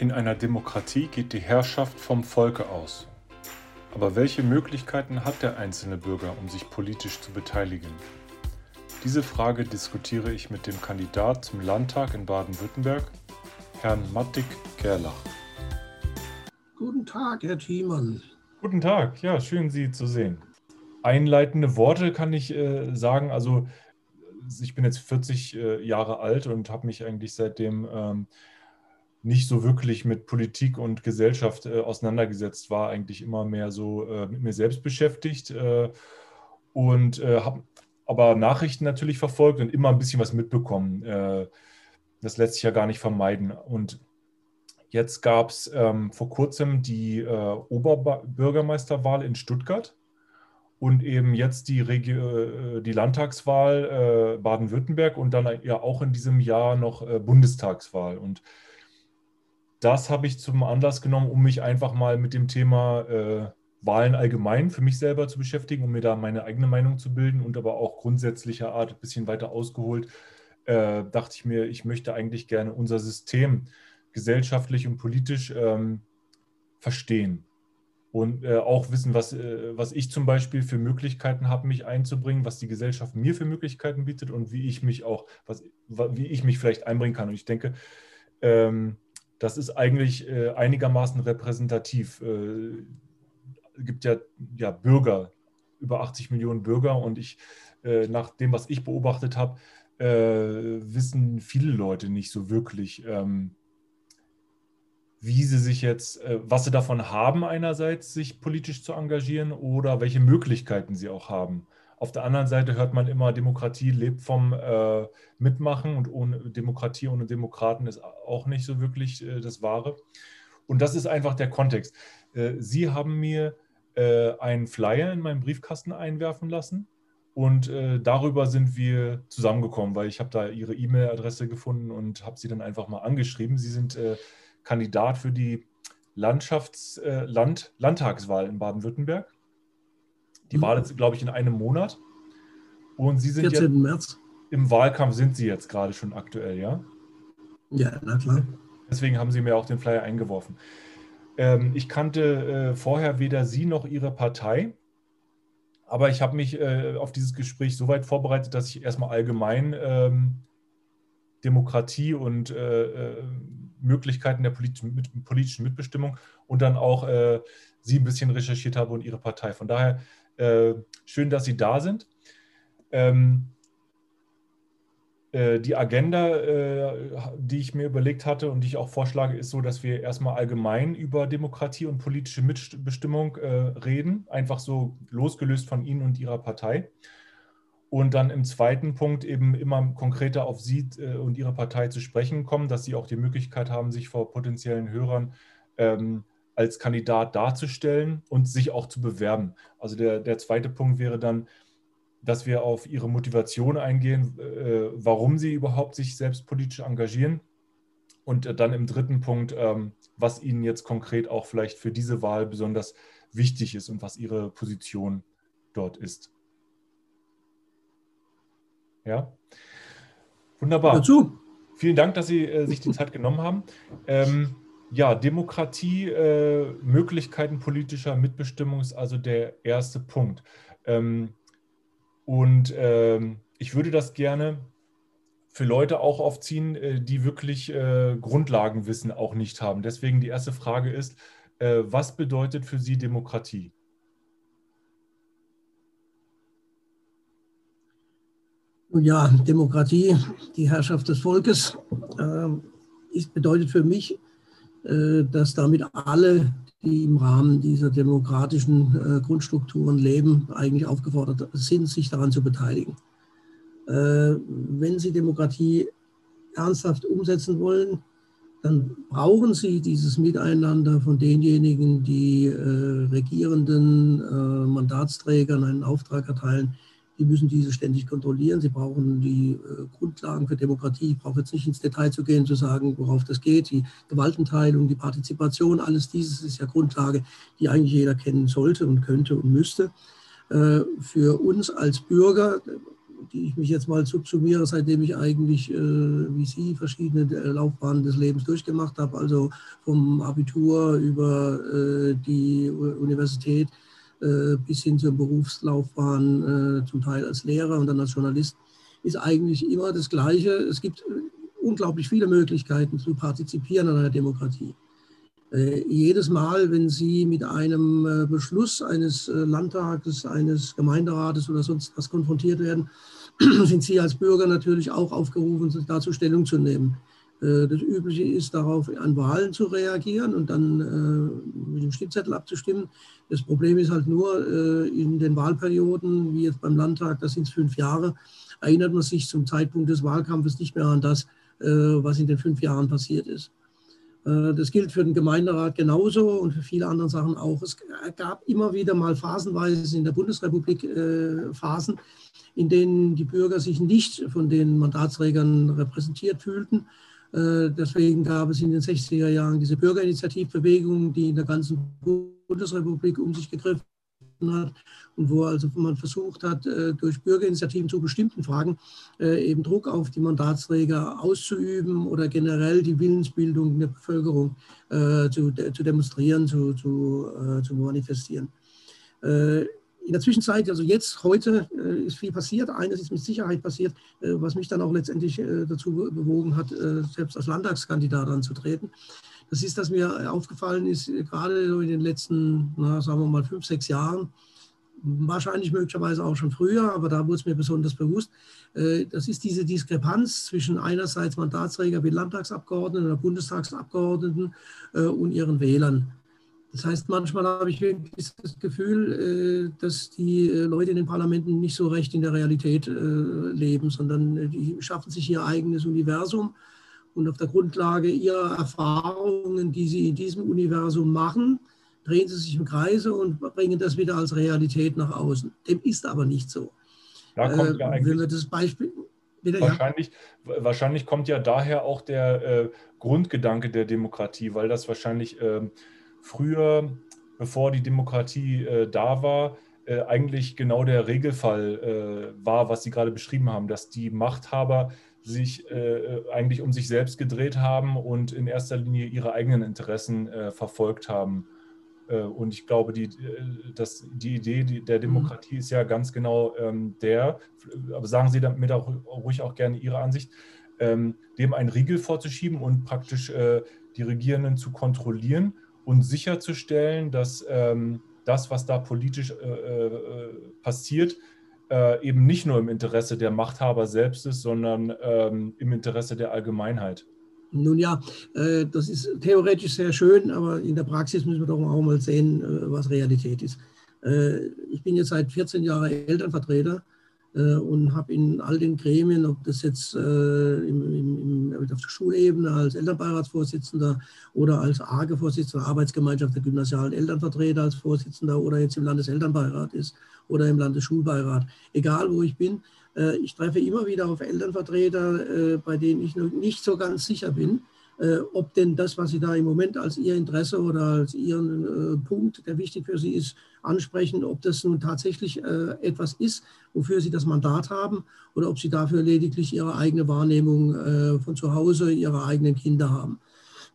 In einer Demokratie geht die Herrschaft vom Volke aus. Aber welche Möglichkeiten hat der einzelne Bürger, um sich politisch zu beteiligen? Diese Frage diskutiere ich mit dem Kandidat zum Landtag in Baden-Württemberg, Herrn Mattik Gerlach. Guten Tag, Herr Thiemann. Guten Tag, ja, schön Sie zu sehen. Einleitende Worte kann ich äh, sagen. Also, ich bin jetzt 40 äh, Jahre alt und habe mich eigentlich seitdem ähm, nicht so wirklich mit Politik und Gesellschaft äh, auseinandergesetzt war, eigentlich immer mehr so äh, mit mir selbst beschäftigt äh, und äh, habe aber Nachrichten natürlich verfolgt und immer ein bisschen was mitbekommen. Äh, das lässt sich ja gar nicht vermeiden. Und jetzt gab es ähm, vor kurzem die äh, Oberbürgermeisterwahl in Stuttgart und eben jetzt die, Regi die Landtagswahl Baden-Württemberg und dann ja auch in diesem Jahr noch Bundestagswahl. Und das habe ich zum Anlass genommen, um mich einfach mal mit dem Thema äh, Wahlen allgemein für mich selber zu beschäftigen, um mir da meine eigene Meinung zu bilden und aber auch grundsätzlicher Art ein bisschen weiter ausgeholt, äh, dachte ich mir, ich möchte eigentlich gerne unser System gesellschaftlich und politisch ähm, verstehen und äh, auch wissen, was, äh, was ich zum Beispiel für Möglichkeiten habe, mich einzubringen, was die Gesellschaft mir für Möglichkeiten bietet und wie ich mich auch, was, wie ich mich vielleicht einbringen kann. Und ich denke, ähm, das ist eigentlich äh, einigermaßen repräsentativ. Äh, es gibt ja, ja Bürger, über 80 Millionen Bürger und ich, äh, nach dem, was ich beobachtet habe, äh, wissen viele Leute nicht so wirklich, ähm, wie sie sich jetzt, äh, was sie davon haben, einerseits sich politisch zu engagieren oder welche Möglichkeiten sie auch haben. Auf der anderen Seite hört man immer, Demokratie lebt vom äh, Mitmachen und ohne Demokratie ohne Demokraten ist auch nicht so wirklich äh, das Wahre. Und das ist einfach der Kontext. Äh, Sie haben mir äh, einen Flyer in meinen Briefkasten einwerfen lassen und äh, darüber sind wir zusammengekommen, weil ich habe da Ihre E-Mail-Adresse gefunden und habe Sie dann einfach mal angeschrieben. Sie sind äh, Kandidat für die Landschafts-, Land, Landtagswahl in Baden-Württemberg. Die mhm. Wahl ist, glaube ich, in einem Monat. Und Sie sind 14. Jetzt, März. Im Wahlkampf sind Sie jetzt gerade schon aktuell, ja? Ja, na klar. Deswegen haben Sie mir auch den Flyer eingeworfen. Ähm, ich kannte äh, vorher weder Sie noch Ihre Partei, aber ich habe mich äh, auf dieses Gespräch so weit vorbereitet, dass ich erstmal allgemein ähm, Demokratie und äh, äh Möglichkeiten der politischen, mit, politischen, Mitbestimmung und dann auch äh, Sie ein bisschen recherchiert habe und Ihre Partei. Von daher äh, schön, dass Sie da sind. Ähm, äh, die Agenda, äh, die ich mir überlegt hatte und die ich auch vorschlage, ist so, dass wir erstmal allgemein über Demokratie und politische Mitbestimmung äh, reden, einfach so losgelöst von Ihnen und Ihrer Partei. Und dann im zweiten Punkt eben immer konkreter auf Sie äh, und Ihre Partei zu sprechen kommen, dass Sie auch die Möglichkeit haben, sich vor potenziellen Hörern ähm, als Kandidat darzustellen und sich auch zu bewerben. Also der, der zweite Punkt wäre dann, dass wir auf Ihre Motivation eingehen, äh, warum Sie überhaupt sich selbst politisch engagieren. Und dann im dritten Punkt, ähm, was Ihnen jetzt konkret auch vielleicht für diese Wahl besonders wichtig ist und was Ihre Position dort ist. Ja, wunderbar. Dazu. Vielen Dank, dass Sie äh, sich die Zeit genommen haben. Ähm, ja, Demokratie, äh, Möglichkeiten politischer Mitbestimmung ist also der erste Punkt. Ähm, und ähm, ich würde das gerne für Leute auch aufziehen, äh, die wirklich äh, Grundlagenwissen auch nicht haben. Deswegen die erste Frage ist, äh, was bedeutet für Sie Demokratie? Ja, Demokratie, die Herrschaft des Volkes, äh, ist, bedeutet für mich, dass damit alle, die im Rahmen dieser demokratischen äh, Grundstrukturen leben, eigentlich aufgefordert sind, sich daran zu beteiligen. Äh, wenn Sie Demokratie ernsthaft umsetzen wollen, dann brauchen Sie dieses Miteinander von denjenigen, die regierenden Mandatsträgern einen Auftrag erteilen, die müssen diese ständig kontrollieren. Sie brauchen die äh, Grundlagen für Demokratie. Ich brauche jetzt nicht ins Detail zu gehen, zu sagen, worauf das geht. Die Gewaltenteilung, die Partizipation, alles dieses ist ja Grundlage, die eigentlich jeder kennen sollte und könnte und müsste. Äh, für uns als Bürger die ich mich jetzt mal subsumiere, seitdem ich eigentlich, wie Sie, verschiedene Laufbahnen des Lebens durchgemacht habe, also vom Abitur über die Universität bis hin zur Berufslaufbahn, zum Teil als Lehrer und dann als Journalist, ist eigentlich immer das Gleiche. Es gibt unglaublich viele Möglichkeiten zu partizipieren an einer Demokratie. Äh, jedes Mal, wenn Sie mit einem äh, Beschluss eines äh, Landtages, eines Gemeinderates oder sonst was konfrontiert werden, sind Sie als Bürger natürlich auch aufgerufen, dazu Stellung zu nehmen. Das Übliche ist, darauf an Wahlen zu reagieren und dann mit dem Stimmzettel abzustimmen. Das Problem ist halt nur, in den Wahlperioden, wie jetzt beim Landtag, das sind es fünf Jahre, erinnert man sich zum Zeitpunkt des Wahlkampfes nicht mehr an das, was in den fünf Jahren passiert ist. Äh, das gilt für den Gemeinderat genauso und für viele andere Sachen auch. Es gab immer wieder mal phasenweise in der Bundesrepublik äh, Phasen, in denen die Bürger sich nicht von den Mandatsträgern repräsentiert fühlten. Äh, deswegen gab es in den 60er Jahren diese Bürgerinitiativbewegung, die in der ganzen Bundesrepublik um sich gegriffen hat und wo also man versucht hat, äh, durch Bürgerinitiativen zu bestimmten Fragen äh, eben Druck auf die Mandatsträger auszuüben oder generell die Willensbildung der Bevölkerung zu, zu demonstrieren, zu, zu, zu manifestieren. In der Zwischenzeit, also jetzt, heute, ist viel passiert. Eines ist mit Sicherheit passiert, was mich dann auch letztendlich dazu bewogen hat, selbst als Landtagskandidat anzutreten. Das ist, dass mir aufgefallen ist, gerade in den letzten, na, sagen wir mal, fünf, sechs Jahren, wahrscheinlich möglicherweise auch schon früher, aber da wurde es mir besonders bewusst, äh, das ist diese Diskrepanz zwischen einerseits Mandatsträger wie Landtagsabgeordneten oder Bundestagsabgeordneten äh, und ihren Wählern. Das heißt, manchmal habe ich wirklich das Gefühl, äh, dass die Leute in den Parlamenten nicht so recht in der Realität leben, sondern die schaffen sich ihr eigenes Universum und auf der Grundlage ihrer Erfahrungen, die sie in diesem Universum machen, drehen sie sich im Kreise und bringen das wieder als Realität nach außen. Dem ist aber nicht so. Da kommt ja äh, eigentlich das Beispiel, wieder, wahrscheinlich, ja? wahrscheinlich kommt ja daher auch der äh, Grundgedanke der Demokratie, weil das wahrscheinlich äh, früher, bevor die Demokratie äh, da war, äh, eigentlich genau der Regelfall äh, war, was Sie gerade beschrieben haben, dass die Machthaber sich äh, eigentlich um sich selbst gedreht haben und in erster Linie ihre eigenen Interessen äh, verfolgt haben. Äh, und ich glaube, die, äh, das, die Idee der Demokratie ist ja ganz genau ähm, der, aber sagen Sie damit auch ruhig auch gerne Ihre Ansicht, ähm, dem einen Riegel vorzuschieben und praktisch äh, die Regierenden zu kontrollieren und sicherzustellen, dass ähm, das, was da politisch passiert, eben nicht nur im Interesse der Machthaber selbst ist, sondern im Interesse der Allgemeinheit. Nun ja, äh, das ist theoretisch sehr schön, aber in der Praxis müssen wir doch auch mal sehen, äh, was Realität ist. Äh, ich bin jetzt seit 14 Jahren Elternvertreter und habe in all den Gremien, ob das jetzt im, im, auf der Schulebene als Elternbeiratsvorsitzender oder als AGE-Vorsitzender, Arbeitsgemeinschaft der gymnasialen Elternvertreter als Vorsitzender oder jetzt im Landeselternbeirat ist oder im Landesschulbeirat, egal wo ich bin, äh, ich treffe immer wieder auf Elternvertreter, äh, bei denen ich nicht so ganz sicher bin, äh, ob denn das, was Sie da im Moment als Ihr Interesse oder als Ihren Punkt, der wichtig für Sie ist, ansprechen, ob das nun tatsächlich etwas ist, wofür Sie das Mandat haben oder ob Sie dafür lediglich Ihre eigene Wahrnehmung von zu Hause, Ihre eigenen Kinder haben.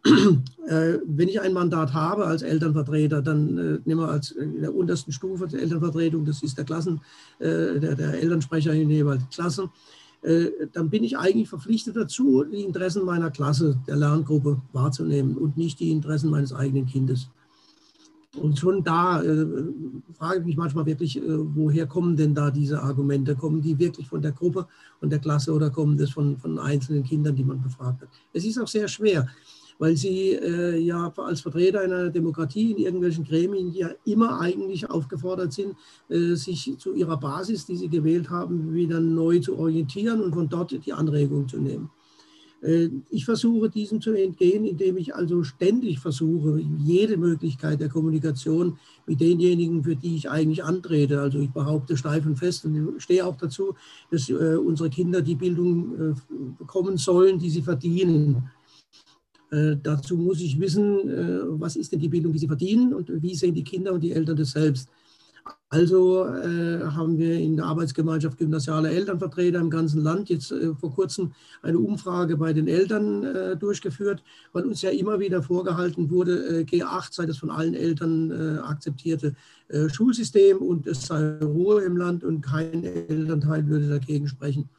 Äh, wenn ich ein Mandat habe als Elternvertreter, dann äh, nehmen wir als in der untersten Stufe der Elternvertretung, das ist der Klassen, äh, der, der Elternsprecher in jeweils Klassen, äh, dann bin ich eigentlich verpflichtet dazu, die Interessen meiner Klasse, der Lerngruppe wahrzunehmen und nicht die Interessen meines eigenen Kindes. Und schon da äh, frage ich mich manchmal wirklich, äh, woher kommen denn da diese Argumente? Kommen die wirklich von der Gruppe, von der Klasse oder kommen das von, von einzelnen Kindern, die man befragt hat? Es ist auch sehr schwer weil sie äh, ja als Vertreter einer Demokratie in irgendwelchen Gremien ja immer eigentlich aufgefordert sind, äh, sich zu ihrer Basis, die sie gewählt haben, wieder neu zu orientieren und von dort die Anregung zu nehmen. Äh, ich versuche diesem zu entgehen, indem ich also ständig versuche, jede Möglichkeit der Kommunikation mit denjenigen, für die ich eigentlich antrete. Also ich behaupte steif und fest und stehe auch dazu, dass äh, unsere Kinder die Bildung äh, bekommen sollen, die sie verdienen. Äh, dazu muss ich wissen, äh, was ist denn die Bildung, die sie verdienen und wie sehen die Kinder und die Eltern das selbst. Also äh, haben wir in der Arbeitsgemeinschaft gymnasiale Elternvertreter im ganzen Land jetzt äh, vor kurzem eine Umfrage bei den Eltern äh, durchgeführt, weil uns ja immer wieder vorgehalten wurde, äh, G8 sei das von allen Eltern akzeptierte Schulsystem und es sei Ruhe im Land und kein Elternteil würde dagegen sprechen.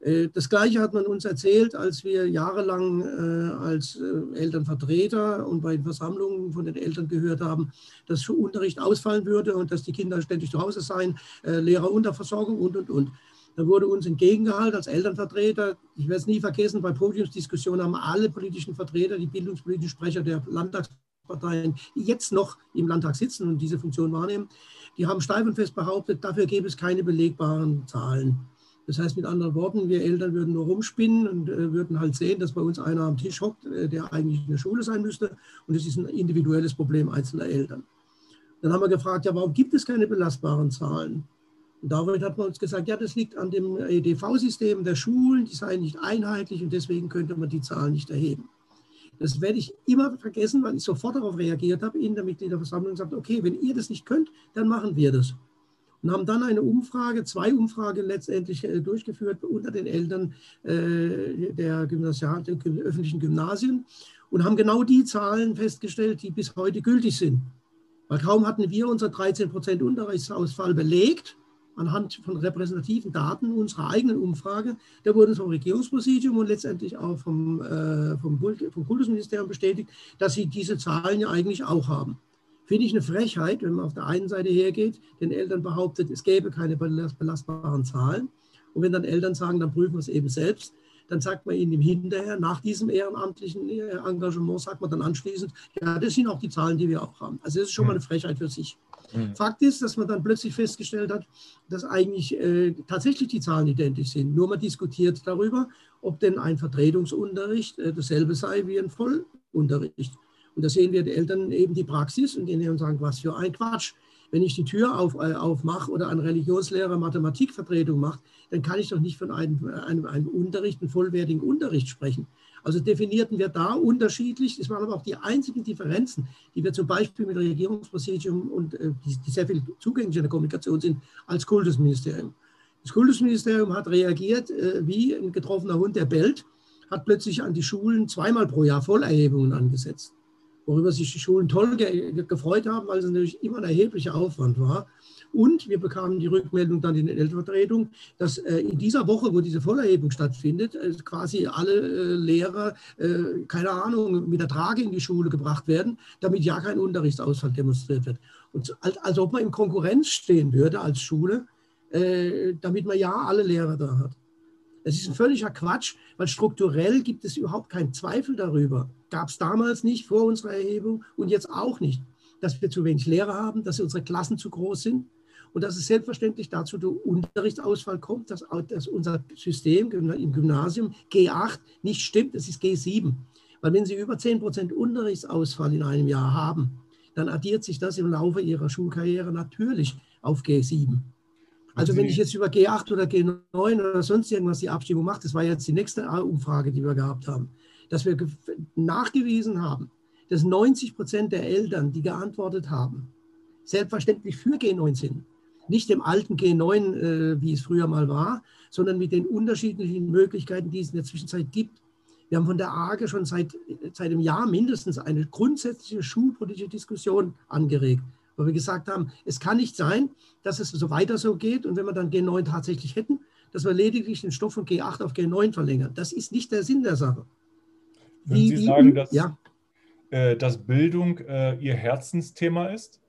Äh, das Gleiche hat man uns erzählt, als wir jahrelang äh, als äh, Elternvertreter und bei Versammlungen von den Eltern gehört haben, dass Unterricht ausfallen würde und dass die Kinder ständig zu Hause seien, Lehrerunterversorgung und, und, und. Da wurde uns entgegengehalten als Elternvertreter. Ich werde es nie vergessen, bei Podiumsdiskussionen haben alle politischen Vertreter, die bildungspolitischen Sprecher der Landtagsparteien, die jetzt noch im Landtag sitzen und diese Funktion wahrnehmen, die haben steif und fest behauptet, dafür gäbe es keine belegbaren Zahlen. Das heißt mit anderen Worten, wir Eltern würden nur rumspinnen und äh, würden halt sehen, dass bei uns einer am Tisch hockt, äh, der eigentlich in der Schule sein müsste. Und es ist ein individuelles Problem einzelner Eltern. Dann haben wir gefragt, ja, warum gibt es keine belastbaren Zahlen? Und damit hat man uns gesagt, ja, das liegt an dem EDV-System der Schulen, die seien nicht einheitlich und deswegen könnte man die Zahlen nicht erheben. Das werde ich immer vergessen, weil ich sofort darauf reagiert habe in der Mitgliederversammlung gesagt, okay, wenn ihr das nicht könnt, dann machen wir das und haben dann eine Umfrage, zwei Umfragen letztendlich äh, durchgeführt unter den Eltern äh, der, Gymnasial, der öffentlichen Gymnasien und haben genau die Zahlen festgestellt, die bis heute gültig sind. Weil kaum hatten wir unser 13 Prozent Unterrichtsausfall belegt, anhand von repräsentativen Daten unserer eigenen Umfrage, da wurden vom Regierungspräsidium und letztendlich auch vom, äh, vom, vom Kultusministerium bestätigt, dass sie diese Zahlen ja eigentlich auch haben. Finde ich eine Frechheit, wenn man auf der einen Seite hergeht, den Eltern behauptet, es gäbe keine belastbaren Zahlen. Und wenn dann Eltern sagen, dann prüfen wir es eben selbst, dann sagt man ihnen hinterher, nach diesem ehrenamtlichen äh, Engagement, sagt man dann anschließend, ja, das sind auch die Zahlen, die wir auch haben. Also das ist schon mal eine Frechheit für sich. Mhm. Fakt ist, dass man dann plötzlich festgestellt hat, dass eigentlich äh, tatsächlich die Zahlen identisch sind. Nur man diskutiert darüber, ob denn ein Vertretungsunterricht äh, dasselbe sei wie ein Vollunterricht. Und da sehen wir die Eltern eben die Praxis und und sagen, was für ein Quatsch. Wenn ich die Tür auf, äh, aufmache oder ein Religionslehrer Mathematikvertretung macht, dann kann ich doch nicht von einem, einem, einem Unterricht, einem vollwertigen Unterricht sprechen. Also definierten wir da unterschiedlich. Das waren aber auch die einzigen Differenzen, die wir zum Beispiel mit Regierungspräsidium und äh, die, die, sehr viel zugänglich in der Kommunikation sind, als Kultusministerium. Das Kultusministerium hat reagiert äh, wie ein getroffener Hund, der bellt, hat plötzlich an die Schulen zweimal pro Jahr Vollerhebungen angesetzt worüber sich die Schulen toll ge gefreut haben, weil es natürlich immer ein erheblicher Aufwand war. Und wir bekamen die Rückmeldung dann in den Elternvertretungen, dass äh, in dieser Woche, wo diese Vollerhebung stattfindet, äh, quasi alle äh, Lehrer, keine Ahnung, mit der Trage in die Schule gebracht werden, damit ja kein Unterrichtsausfall demonstriert wird. Und als, ob man in Konkurrenz stehen würde als Schule, damit man ja alle Lehrer da hat. Es ist ein völliger Quatsch, weil strukturell gibt es überhaupt keinen Zweifel darüber. Gab es damals nicht vor unserer Erhebung und jetzt auch nicht, dass wir zu wenig Lehrer haben, dass unsere Klassen zu groß sind und dass es selbstverständlich dazu der Unterrichtsausfall kommt, dass, dass unser System im Gymnasium G8 nicht stimmt, es ist G7. Weil wenn Sie über 10 Prozent Unterrichtsausfall in einem Jahr haben, dann addiert sich das im Laufe Ihrer Schulkarriere natürlich auf G7. Also wenn ich jetzt über G8 oder G9 oder sonst irgendwas die Abstimmung mache, das war jetzt die nächste Umfrage, die wir gehabt haben, dass wir nachgewiesen haben, dass 90 Prozent der Eltern, die geantwortet haben, selbstverständlich für G9 sind. Nicht dem alten G9, äh, wie es früher mal war, sondern mit den unterschiedlichen Möglichkeiten, die es in der Zwischenzeit gibt. Wir haben von der AGE schon seit, seit einem Jahr mindestens eine grundsätzliche schulpolitische Diskussion angeregt weil wir gesagt haben, es kann nicht sein, dass es so weiter so geht und wenn wir dann G9 tatsächlich hätten, dass wir lediglich den Stoff von G8 auf G9 verlängern. Das ist nicht der Sinn der Sache. Würden Sie sagen, dass, ja. äh, dass Bildung äh, Ihr Herzensthema ist?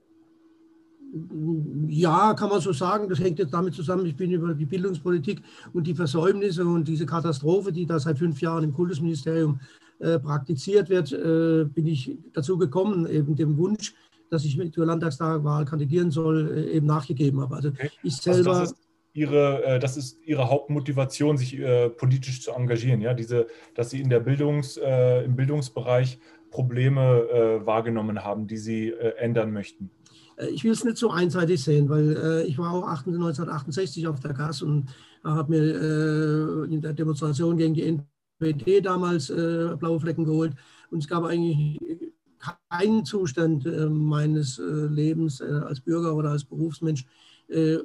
Ja, kann man so sagen. Das hängt jetzt damit zusammen, ich bin über die Bildungspolitik und die Versäumnisse und diese Katastrophe, die da seit fünf Jahren im Kultusministerium äh, praktiziert wird, äh, bin ich dazu gekommen, eben dem Wunsch, dass ich zur Landtagswahl kandidieren soll, äh, eben nachgegeben habe. Also okay. ich selber. Also das, ist ihre, äh, das ist Ihre Hauptmotivation, sich äh, politisch zu engagieren, ja, diese, dass Sie in der Bildungs, im Bildungsbereich Probleme wahrgenommen haben, die Sie ändern möchten. Ich will es nicht so einseitig sehen, weil ich war auch 1968 auf der Gas und habe mir in der Demonstration gegen die NPD damals blaue Flecken geholt. Und es gab eigentlich keinen Zustand äh, meines äh, Lebens äh, als Bürger oder als Berufsmensch, äh,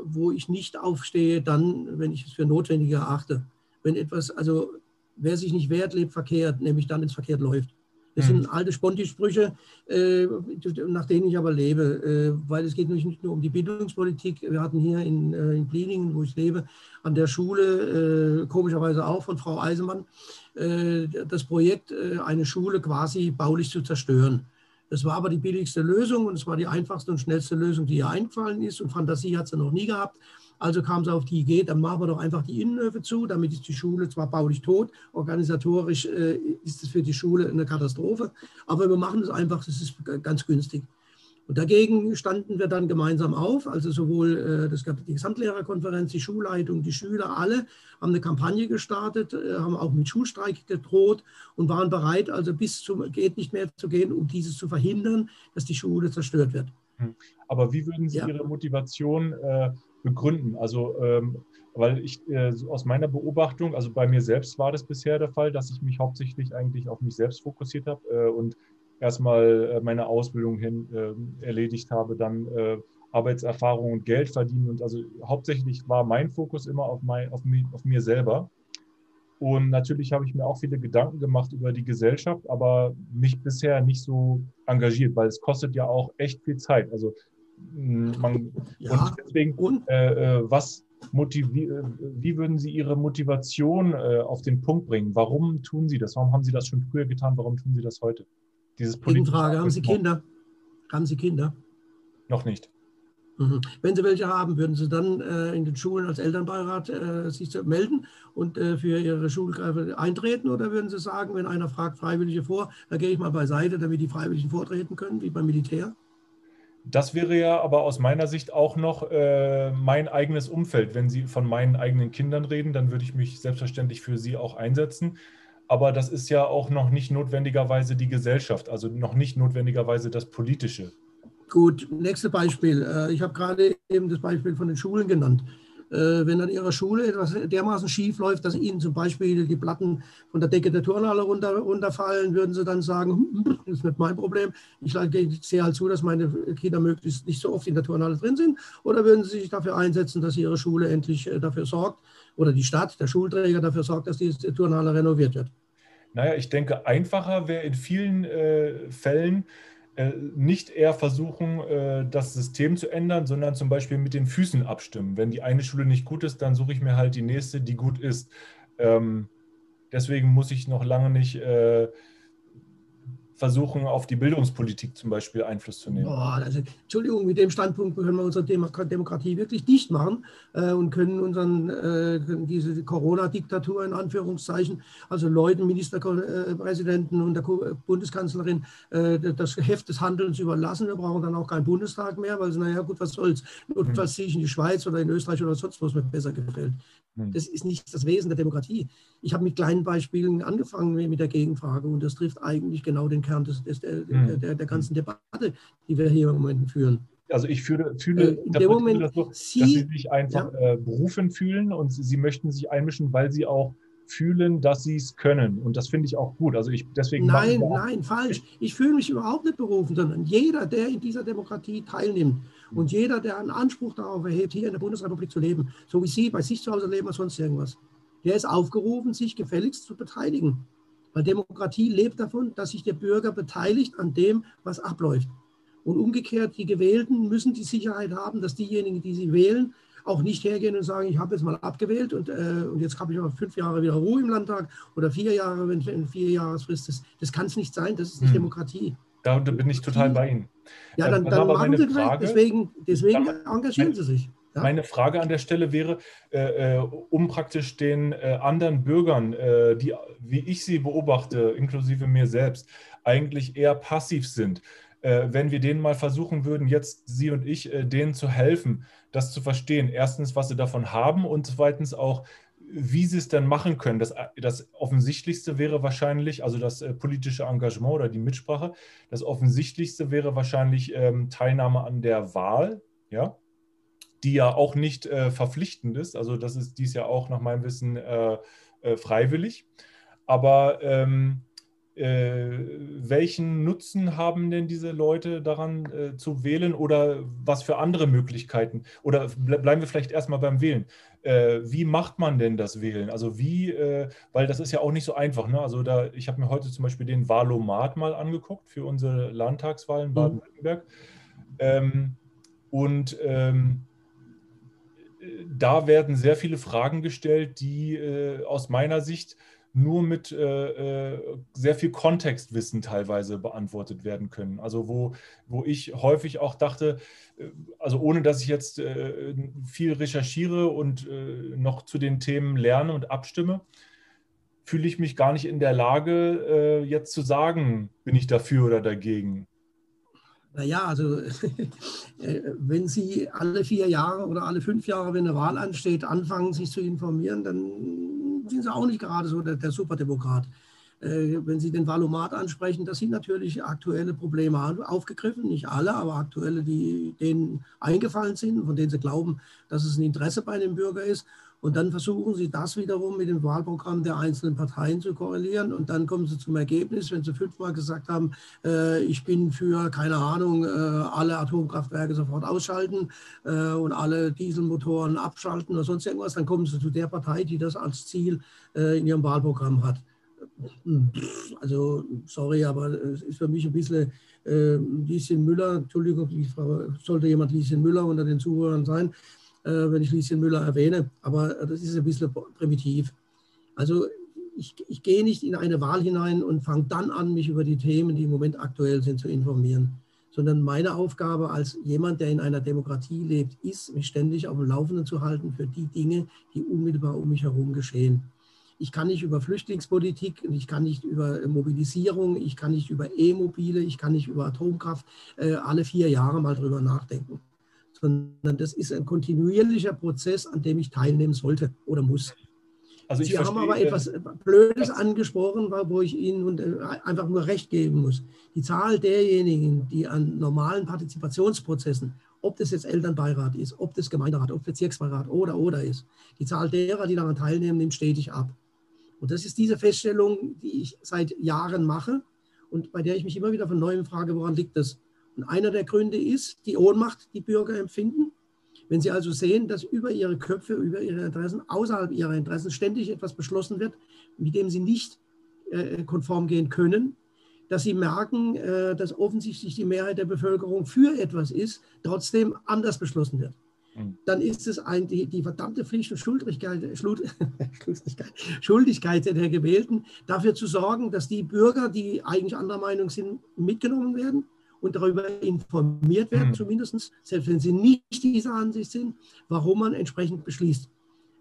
wo ich nicht aufstehe, dann, wenn ich es für notwendig erachte. Wenn etwas, also wer sich nicht wehrt, lebt verkehrt, nämlich dann, wenn es verkehrt läuft. Das sind hm. alte Sponti-Sprüche, äh, nach denen ich aber lebe, äh, weil es geht nicht nur um die Bildungspolitik. Wir hatten hier in, äh, in Pliningen, wo ich lebe, an der Schule, äh, komischerweise auch von Frau Eisenmann, äh, das Projekt, äh, eine Schule quasi baulich zu zerstören. Das war aber die billigste Lösung und es war die einfachste und schnellste Lösung, die ihr eingefallen ist. Und Fantasie hat sie noch nie gehabt. Also kam sie auf die Idee, dann machen wir doch einfach die Innenhöfe zu, damit ist die Schule zwar baulich tot, organisatorisch äh, ist es für die Schule eine Katastrophe, aber wir machen es einfach, das ist ganz günstig. Und dagegen standen wir dann gemeinsam auf, also sowohl äh, das gab die Gesamtlehrerkonferenz, die Schulleitung, die Schüler, alle haben eine Kampagne gestartet, äh, haben auch mit Schulstreik gedroht und waren bereit, also bis zum geht nicht mehr zu gehen, um dieses zu verhindern, dass die Schule zerstört wird. Hm. Aber wie würden Sie ja. Ihre Motivation äh, begründen? Also, ähm, weil ich äh, aus meiner Beobachtung, also bei mir selbst war das bisher der Fall, dass ich mich hauptsächlich eigentlich auf mich selbst fokussiert habe äh, und erstmal äh, meine Ausbildung hin ähm, erledigt habe, dann äh, Arbeitserfahrung und Geld verdienen. Und also hauptsächlich war mein Fokus immer auf, mein, auf, mich, auf mir selber. Und natürlich habe ich mir auch viele Gedanken gemacht über die Gesellschaft, aber mich bisher nicht so engagiert, weil es kostet ja auch echt viel Zeit. Also man, ja, und deswegen, und? Äh, äh was motiviert, wie würden Sie Ihre Motivation äh, auf den Punkt bringen? Warum tun Sie das? Warum haben Sie das schon früher getan? Warum tun Sie das heute? Dieses Gegenfrage, haben Sie Kinder? Haben Sie Kinder? Noch nicht. Mhm. Wenn Sie welche haben, würden Sie dann äh, in den Schulen als Elternbeirat äh, sich melden und äh, für Ihre Schulgreife eintreten? Oder würden Sie sagen, wenn einer fragt Freiwillige vor, dann gehe ich mal beiseite, damit die Freiwilligen vortreten können, wie beim Militär? Das wäre ja aber aus meiner Sicht auch noch äh, mein eigenes Umfeld. Wenn Sie von meinen eigenen Kindern reden, dann würde ich mich selbstverständlich für Sie auch einsetzen. Aber das ist ja auch noch nicht notwendigerweise die Gesellschaft, also noch nicht notwendigerweise das Politische. Gut, nächstes Beispiel. Äh, ich habe gerade eben das Beispiel von den Schulen genannt. Äh, wenn an Ihrer Schule etwas dermaßen schief läuft, dass Ihnen zum Beispiel die Platten von der Decke der Turnhalle runter, runterfallen, würden Sie dann sagen, hm, hm, das ist nicht mein Problem, ich sehe halt zu, dass meine Kinder möglichst nicht so oft in der Turnhalle drin sind? Oder würden Sie sich dafür einsetzen, dass Ihre Schule endlich äh, dafür sorgt, oder die Stadt, der Schulträger dafür sorgt, dass die Turnhalle renoviert wird? Naja, ich denke, einfacher wäre in vielen äh, Fällen, äh, nicht eher versuchen, äh, das System zu ändern, sondern zum Beispiel mit den Füßen abstimmen. Wenn die eine Schule nicht gut ist, dann suche ich mir halt die nächste, die gut ist. Ähm, deswegen muss ich noch lange nicht äh, versuchen, auf die Bildungspolitik zum Beispiel Einfluss zu nehmen. Boah, also, Entschuldigung, mit dem Standpunkt können wir unsere Demokratie wirklich dicht machen äh, und können unseren, äh, diese Corona-Diktatur in Anführungszeichen, also Leuten, Ministerpräsidenten und der Bundeskanzlerin äh, das Heft des Handelns überlassen. Wir brauchen dann auch keinen Bundestag mehr, weil, naja, gut, was soll's? Notfalls ziehe ich in die Schweiz oder in Österreich oder sonst, wo es mir besser gefällt. Hm. Das ist nicht das Wesen der Demokratie. Ich habe mit kleinen Beispielen angefangen mit der Gegenfrage und das trifft eigentlich genau den Kern des, des, der, mhm. der, der, ganzen Debatte, die wir hier im Moment führen. Also ich fühle, fühle äh, in dem Moment, das so, Sie, dass Sie sich einfach ja. äh, berufen fühlen und Sie möchten sich einmischen, weil Sie auch fühlen, dass sie es können. Und das finde ich auch gut. Also ich deswegen. Nein, nein, falsch. Ich fühle mich überhaupt nicht berufen, sondern jeder, der in dieser Demokratie teilnimmt und jeder, der einen Anspruch darauf erhebt, hier in der Bundesrepublik zu leben, so wie Sie bei sich zu Hause leben oder sonst irgendwas, der ist aufgerufen, sich gefälligst zu beteiligen. Weil Demokratie lebt davon, dass sich der Bürger beteiligt an dem, was abläuft. Und umgekehrt, die Gewählten müssen die Sicherheit haben, dass diejenigen, die sie wählen, auch nicht hergehen und sagen, ich habe jetzt mal abgewählt und, äh, und jetzt habe ich mal fünf Jahre wieder Ruhe im Landtag oder vier Jahre, wenn, wenn vier Jahresfrist ist. Das kann es nicht sein, das ist nicht hm. Demokratie. Da bin ich total bei Ihnen. Ja, dann, dann, dann machen Sie Frage, deswegen, deswegen engagieren Sie sich. Ja? Meine Frage an der Stelle wäre, äh, äh, um praktisch den äh, anderen Bürgern, äh, die, wie ich sie beobachte, inklusive mir selbst, eigentlich eher passiv sind, äh, wenn wir denen mal versuchen würden, jetzt Sie und ich, äh, denen zu helfen, das zu verstehen. Erstens, was sie davon haben und zweitens auch, wie sie es dann machen können. Das, das Offensichtlichste wäre wahrscheinlich, also das politische Engagement oder die Mitsprache, das Offensichtlichste wäre wahrscheinlich ähm, Teilnahme an der Wahl, ja, die ja auch nicht äh, verpflichtend ist. Also das ist dies ja auch nach meinem Wissen äh, äh, freiwillig. Aber ähm, äh, welchen Nutzen haben denn diese Leute daran äh, zu wählen oder was für andere Möglichkeiten? Oder bleiben wir vielleicht erstmal beim Wählen. Äh, wie macht man denn das Wählen? Also wie, weil das ist ja auch nicht so einfach. Ne? Also da, ich habe mir heute zum Beispiel den Wahlomat mal angeguckt für unsere Landtagswahl in mhm. Baden-Württemberg. Ähm, und ähm, da werden sehr viele Fragen gestellt, die äh, aus meiner Sicht nur mit äh, äh, sehr viel Kontextwissen teilweise beantwortet werden können. Also wo, wo ich häufig auch dachte, äh, also ohne dass ich jetzt äh, viel recherchiere und äh, noch zu den Themen lerne und abstimme, fühle ich mich gar nicht in der Lage, jetzt zu sagen, bin ich dafür oder dagegen. Naja, also wenn Sie alle vier Jahre oder alle fünf Jahre, wenn eine Wahl ansteht, anfangen, sich zu informieren, dann sind sie auch nicht gerade so der, der Superdemokrat. Äh, wenn Sie den Valomat ansprechen, das sind natürlich aktuelle Probleme aufgegriffen, nicht alle, aber aktuelle, die denen eingefallen sind, von denen sie glauben, dass es ein Interesse bei dem Bürger ist. Und dann versuchen sie das wiederum mit dem Wahlprogramm der einzelnen Parteien zu korrelieren. Und dann kommen sie zum Ergebnis, wenn sie fünfmal gesagt haben, äh, ich bin für, keine Ahnung, äh, alle Atomkraftwerke sofort ausschalten äh, und alle Dieselmotoren abschalten oder sonst irgendwas, dann kommen sie zu der Partei, die das als Ziel äh, in ihrem Wahlprogramm hat. Also, sorry, aber es ist für mich ein bisschen äh, Lieschen Müller, Entschuldigung, sollte jemand Lieschen Müller unter den Zuhörern sein, äh, wenn ich Lieschen Müller erwähne, aber das ist ein bisschen primitiv. Also ich, ich gehe nicht in eine Wahl hinein und fange dann an, mich über die Themen, die im Moment aktuell sind, zu informieren, sondern meine Aufgabe als jemand, der in einer Demokratie lebt, ist, mich ständig auf dem Laufenden zu halten für die Dinge, die unmittelbar um mich herum geschehen. Ich kann nicht über Flüchtlingspolitik, ich kann nicht über Mobilisierung, ich kann nicht über E-Mobile, ich kann nicht über Atomkraft äh, alle vier Jahre mal drüber nachdenken sondern das ist ein kontinuierlicher Prozess, an dem ich teilnehmen sollte oder muss. Also Sie verstehe, haben aber etwas Blödes angesprochen, wo ich Ihnen äh, einfach nur recht geben muss. Die Zahl derjenigen, die an normalen Partizipationsprozessen, ob das jetzt Elternbeirat ist, ob das Gemeinderat, ob Bezirksbeirat oder oder ist, die Zahl derer, die daran teilnehmen, nimmt stetig ab. Und das ist diese Feststellung, die ich seit Jahren mache und bei der ich mich immer wieder von neuem frage, woran liegt das? Und einer der Gründe ist die Ohnmacht, die Bürger empfinden. Wenn sie also sehen, dass über ihre Köpfe, über ihre Interessen, außerhalb ihrer Interessen ständig etwas beschlossen wird, mit dem sie nicht äh, konform gehen können, dass sie merken, äh, dass offensichtlich die Mehrheit der Bevölkerung für etwas ist, trotzdem anders beschlossen wird. Mhm. Dann ist es ein, die, die verdammte Pflicht und Schuldigkeit, Schuldigkeit, Schuldigkeit der Gewählten, dafür zu sorgen, dass die Bürger, die eigentlich anderer Meinung sind, mitgenommen werden und darüber informiert werden, mhm. zumindest, selbst wenn sie nicht dieser Ansicht sind, warum man entsprechend beschließt.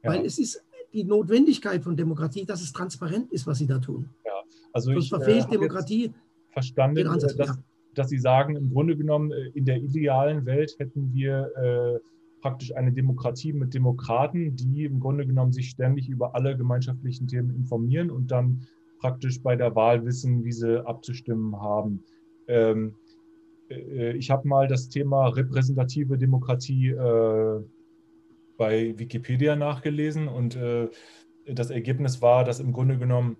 Ja. Weil es ist die Notwendigkeit von Demokratie, dass es transparent ist, was sie da tun. Ja, also Sonst ich äh, verfehlt äh, Demokratie verstanden, Ansatz, dass, ja. dass, Sie sagen, im Grunde genommen, äh, in der idealen Welt hätten wir äh, praktisch eine Demokratie mit Demokraten, die im Grunde genommen sich ständig über alle gemeinschaftlichen Themen informieren und dann praktisch bei der Wahl wissen, wie sie abzustimmen haben. Ähm, äh, ich habe mal das Thema repräsentative Demokratie äh, bei Wikipedia nachgelesen und äh, das Ergebnis war, dass im Grunde genommen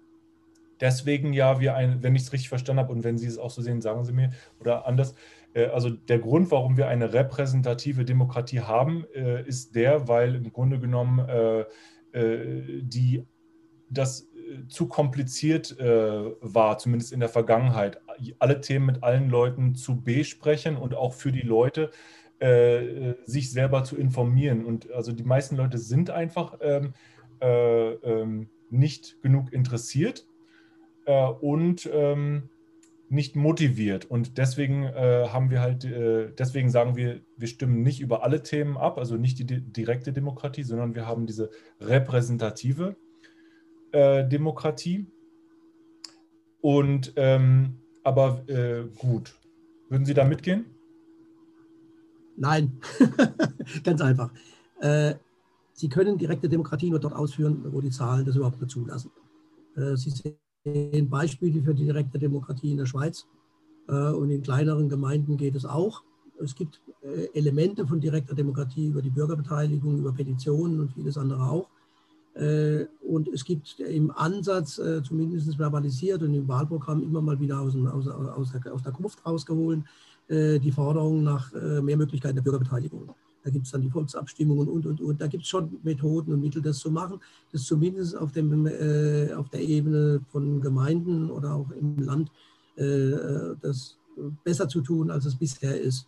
deswegen ja wir ein, wenn ich es richtig verstanden habe und wenn Sie es auch so sehen, sagen Sie mir oder anders, äh, also der Grund, warum wir eine repräsentative Demokratie haben, äh, ist der, weil im Grunde genommen äh, die das zu kompliziert äh, war, zumindest in der Vergangenheit, alle Themen mit allen Leuten zu besprechen und auch für die Leute äh, sich selber zu informieren. Und also die meisten Leute sind einfach ähm, äh, ähm, nicht genug interessiert äh, und ähm, nicht motiviert. Und deswegen äh, haben wir halt, äh, deswegen sagen wir, wir stimmen nicht über alle Themen ab, also nicht die direkte Demokratie, sondern wir haben diese repräsentative äh, Demokratie. Und ähm, aber äh, gut. Würden Sie da mitgehen? Nein, ganz einfach. Äh, Sie können direkte Demokratie nur dort ausführen, wo die Zahlen das überhaupt nur zulassen. Äh, Sie sehen Beispiele für die direkte Demokratie in der Schweiz äh, und in kleineren Gemeinden geht es auch. Es gibt Elemente von direkter Demokratie über die Bürgerbeteiligung, über Petitionen und vieles andere auch. Äh, und es gibt im Ansatz, äh, zumindest verbalisiert und im Wahlprogramm immer mal wieder aus, aus, aus, der, aus der Gruft rausgeholt, äh, die Forderung nach mehr Möglichkeiten der Bürgerbeteiligung. Da gibt es dann die Volksabstimmungen und, und, und. Da gibt es schon Methoden und Mittel, das zu machen, das zumindest auf, dem, auf der Ebene von Gemeinden oder auch im Land das besser zu tun, als es bisher ist.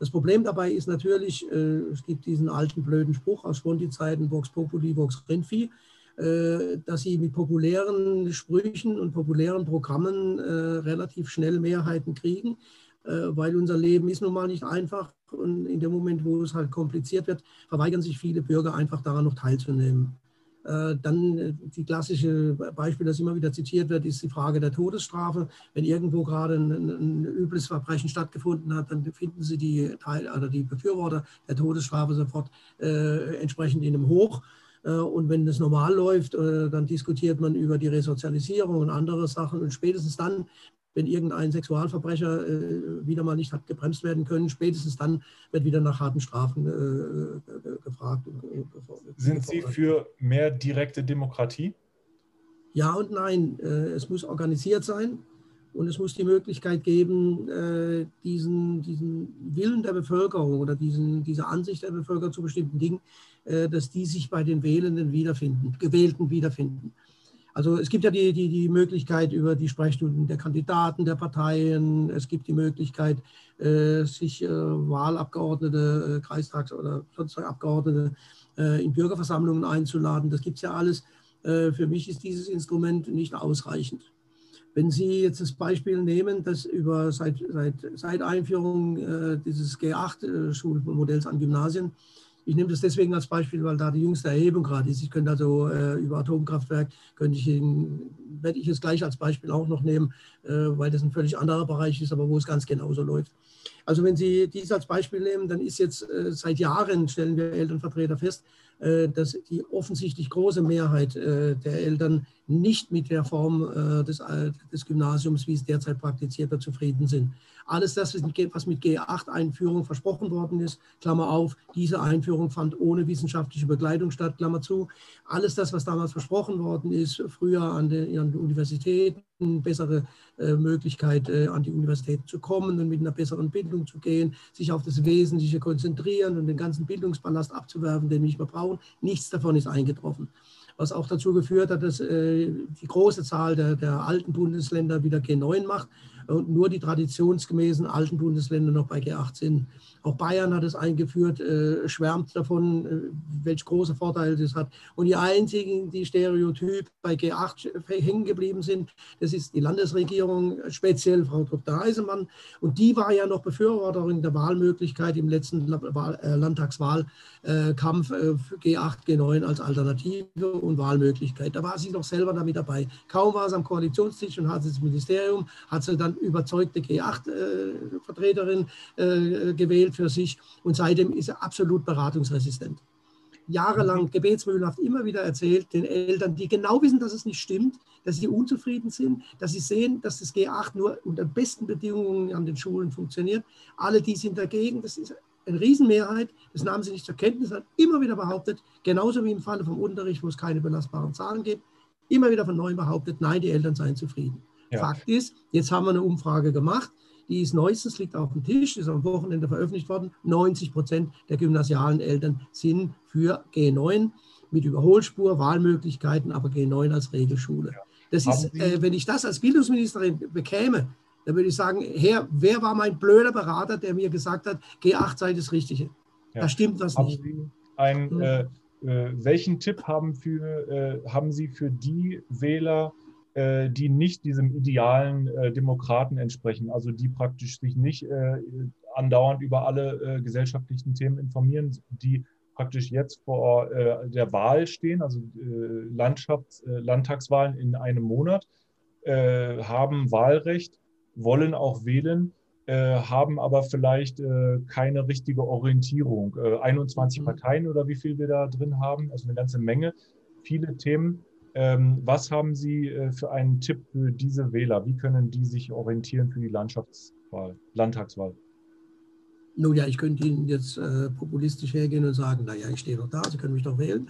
Das Problem dabei ist natürlich, äh, es gibt diesen alten blöden Spruch aus Sponti-Zeiten, Vox Populi, Vox Renfi, äh, dass sie mit populären Sprüchen und populären Programmen äh, relativ schnell Mehrheiten kriegen, weil unser Leben ist nun mal nicht einfach und in dem Moment, wo es halt kompliziert wird, verweigern sich viele Bürger einfach daran noch teilzunehmen. Äh, dann äh, die klassische Beispiel, das immer wieder zitiert wird, ist die Frage der Todesstrafe. Wenn irgendwo gerade ein, ein übles Verbrechen stattgefunden hat, dann finden Sie die, Teil, also die Befürworter der Todesstrafe sofort äh, entsprechend in einem Hoch. Äh, und wenn das normal läuft, dann diskutiert man über die Resozialisierung und andere Sachen. Und spätestens dann, wenn irgendein Sexualverbrecher äh, wieder mal nicht hat gebremst werden können, spätestens dann wird wieder nach harten Strafen äh, gefragt. Sind Sie für mehr direkte Demokratie? Ja und nein. Äh, es muss organisiert sein und es muss die Möglichkeit geben, äh, diesen, diesen Willen der Bevölkerung oder diesen, diese Ansicht der Bevölkerung zu bestimmten Dingen, äh, dass die sich bei den Wählenden wiederfinden, Gewählten wiederfinden. Also es gibt ja die, die, die Möglichkeit über die Sprechstunden der Kandidaten, der Parteien, es gibt die Möglichkeit, äh, sich äh, Wahlabgeordnete, äh, Kreistags- oder sonstige Abgeordnete äh, in Bürgerversammlungen einzuladen. Das gibt es ja alles. Äh, für mich ist dieses Instrument nicht ausreichend. Wenn Sie jetzt das Beispiel nehmen, dass über seit, seit, seit Einführung äh, dieses G8-Schulmodells an Gymnasien ich nehme das deswegen als Beispiel, weil da die jüngste Erhebung gerade ist. Ich könnte also äh, über Atomkraftwerk, könnte ich in, werde ich es gleich als Beispiel auch noch nehmen, äh, weil das ein völlig anderer Bereich ist, aber wo es ganz genauso läuft. Also wenn Sie dies als Beispiel nehmen, dann ist jetzt äh, seit Jahren, stellen wir Elternvertreter fest, dass die offensichtlich große Mehrheit äh, der Eltern nicht mit der Form äh, des, des Gymnasiums, wie es derzeit praktiziert wird, zufrieden sind. Alles das, was mit G8-Einführung versprochen worden ist, Klammer auf, diese Einführung fand ohne wissenschaftliche Begleitung statt, Klammer zu. Alles das, was damals versprochen worden ist, früher an den, an den Universitäten, bessere äh, Möglichkeit, äh, an die Universität zu kommen und mit einer besseren Bildung zu gehen, sich auf das Wesentliche konzentrieren und den ganzen Bildungsballast abzuwerfen, den wir nicht mehr brauchen. Nichts davon ist eingetroffen. Was auch dazu geführt hat, dass äh, die große Zahl der, der alten Bundesländer wieder G9 macht und nur die traditionsgemäßen alten Bundesländer noch bei G8 sind. Auch Bayern hat es eingeführt, äh, schwärmt davon, äh, welch große Vorteile das hat. Und die einzigen, die stereotyp bei G8 hängen geblieben sind, das ist die Landesregierung, speziell Frau Dr. Eisenmann. Und die war ja noch Befürworterin der Wahlmöglichkeit im letzten äh, Landtagswahlkampf äh, für G8, G9 als Alternative und Wahlmöglichkeit. Da war sie doch selber damit dabei. Kaum war es am Koalitionstisch und hat sie das Ministerium, hat sie dann überzeugte G8-Vertreterin äh, gewählt für sich und seitdem ist er absolut beratungsresistent. Jahrelang mhm. gebetsmühlenhaft immer wieder erzählt den Eltern, die genau wissen, dass es nicht stimmt, dass sie unzufrieden sind, dass sie sehen, dass das G8 nur unter besten Bedingungen an den Schulen funktioniert. Alle, die sind dagegen, das ist eine Riesenmehrheit, das nahmen sie nicht zur Kenntnis, hat immer wieder behauptet, genauso wie im Falle vom Unterricht, wo es keine belastbaren Zahlen gibt, immer wieder von neuem behauptet, nein, die Eltern seien zufrieden. Ja. Fakt ist, jetzt haben wir eine Umfrage gemacht, die ist neuestens, liegt auf dem Tisch, ist am Wochenende veröffentlicht worden. 90 Prozent der gymnasialen Eltern sind für G9 mit Überholspur, Wahlmöglichkeiten, aber G9 als Regelschule. Das ist, äh, wenn ich das als Bildungsministerin bekäme, dann würde ich sagen, Herr, wer war mein blöder Berater, der mir gesagt hat, G8 sei das Richtige? Ja. Da stimmt was haben nicht. Sie ein, äh, äh, welchen Tipp haben, für, äh, haben Sie für die Wähler, äh, die nicht diesem idealen äh, Demokraten entsprechen, also die praktisch sich nicht äh, andauernd über alle gesellschaftlichen Themen informieren, die praktisch jetzt vor der Wahl stehen, also Landschafts-, Landtagswahlen in einem Monat, haben Wahlrecht, wollen auch wählen, haben aber vielleicht keine richtige Orientierung. 21 mhm. Parteien oder wie viel wir da drin haben, also eine ganze Menge, viele Themen was haben Sie äh, für einen Tipp für diese Wähler? Wie können die sich orientieren für die Landschaftswahl, Landtagswahl? Nun ja, ich könnte Ihnen jetzt äh, populistisch hergehen und sagen, naja, ich stehe doch da, Sie können mich doch wählen.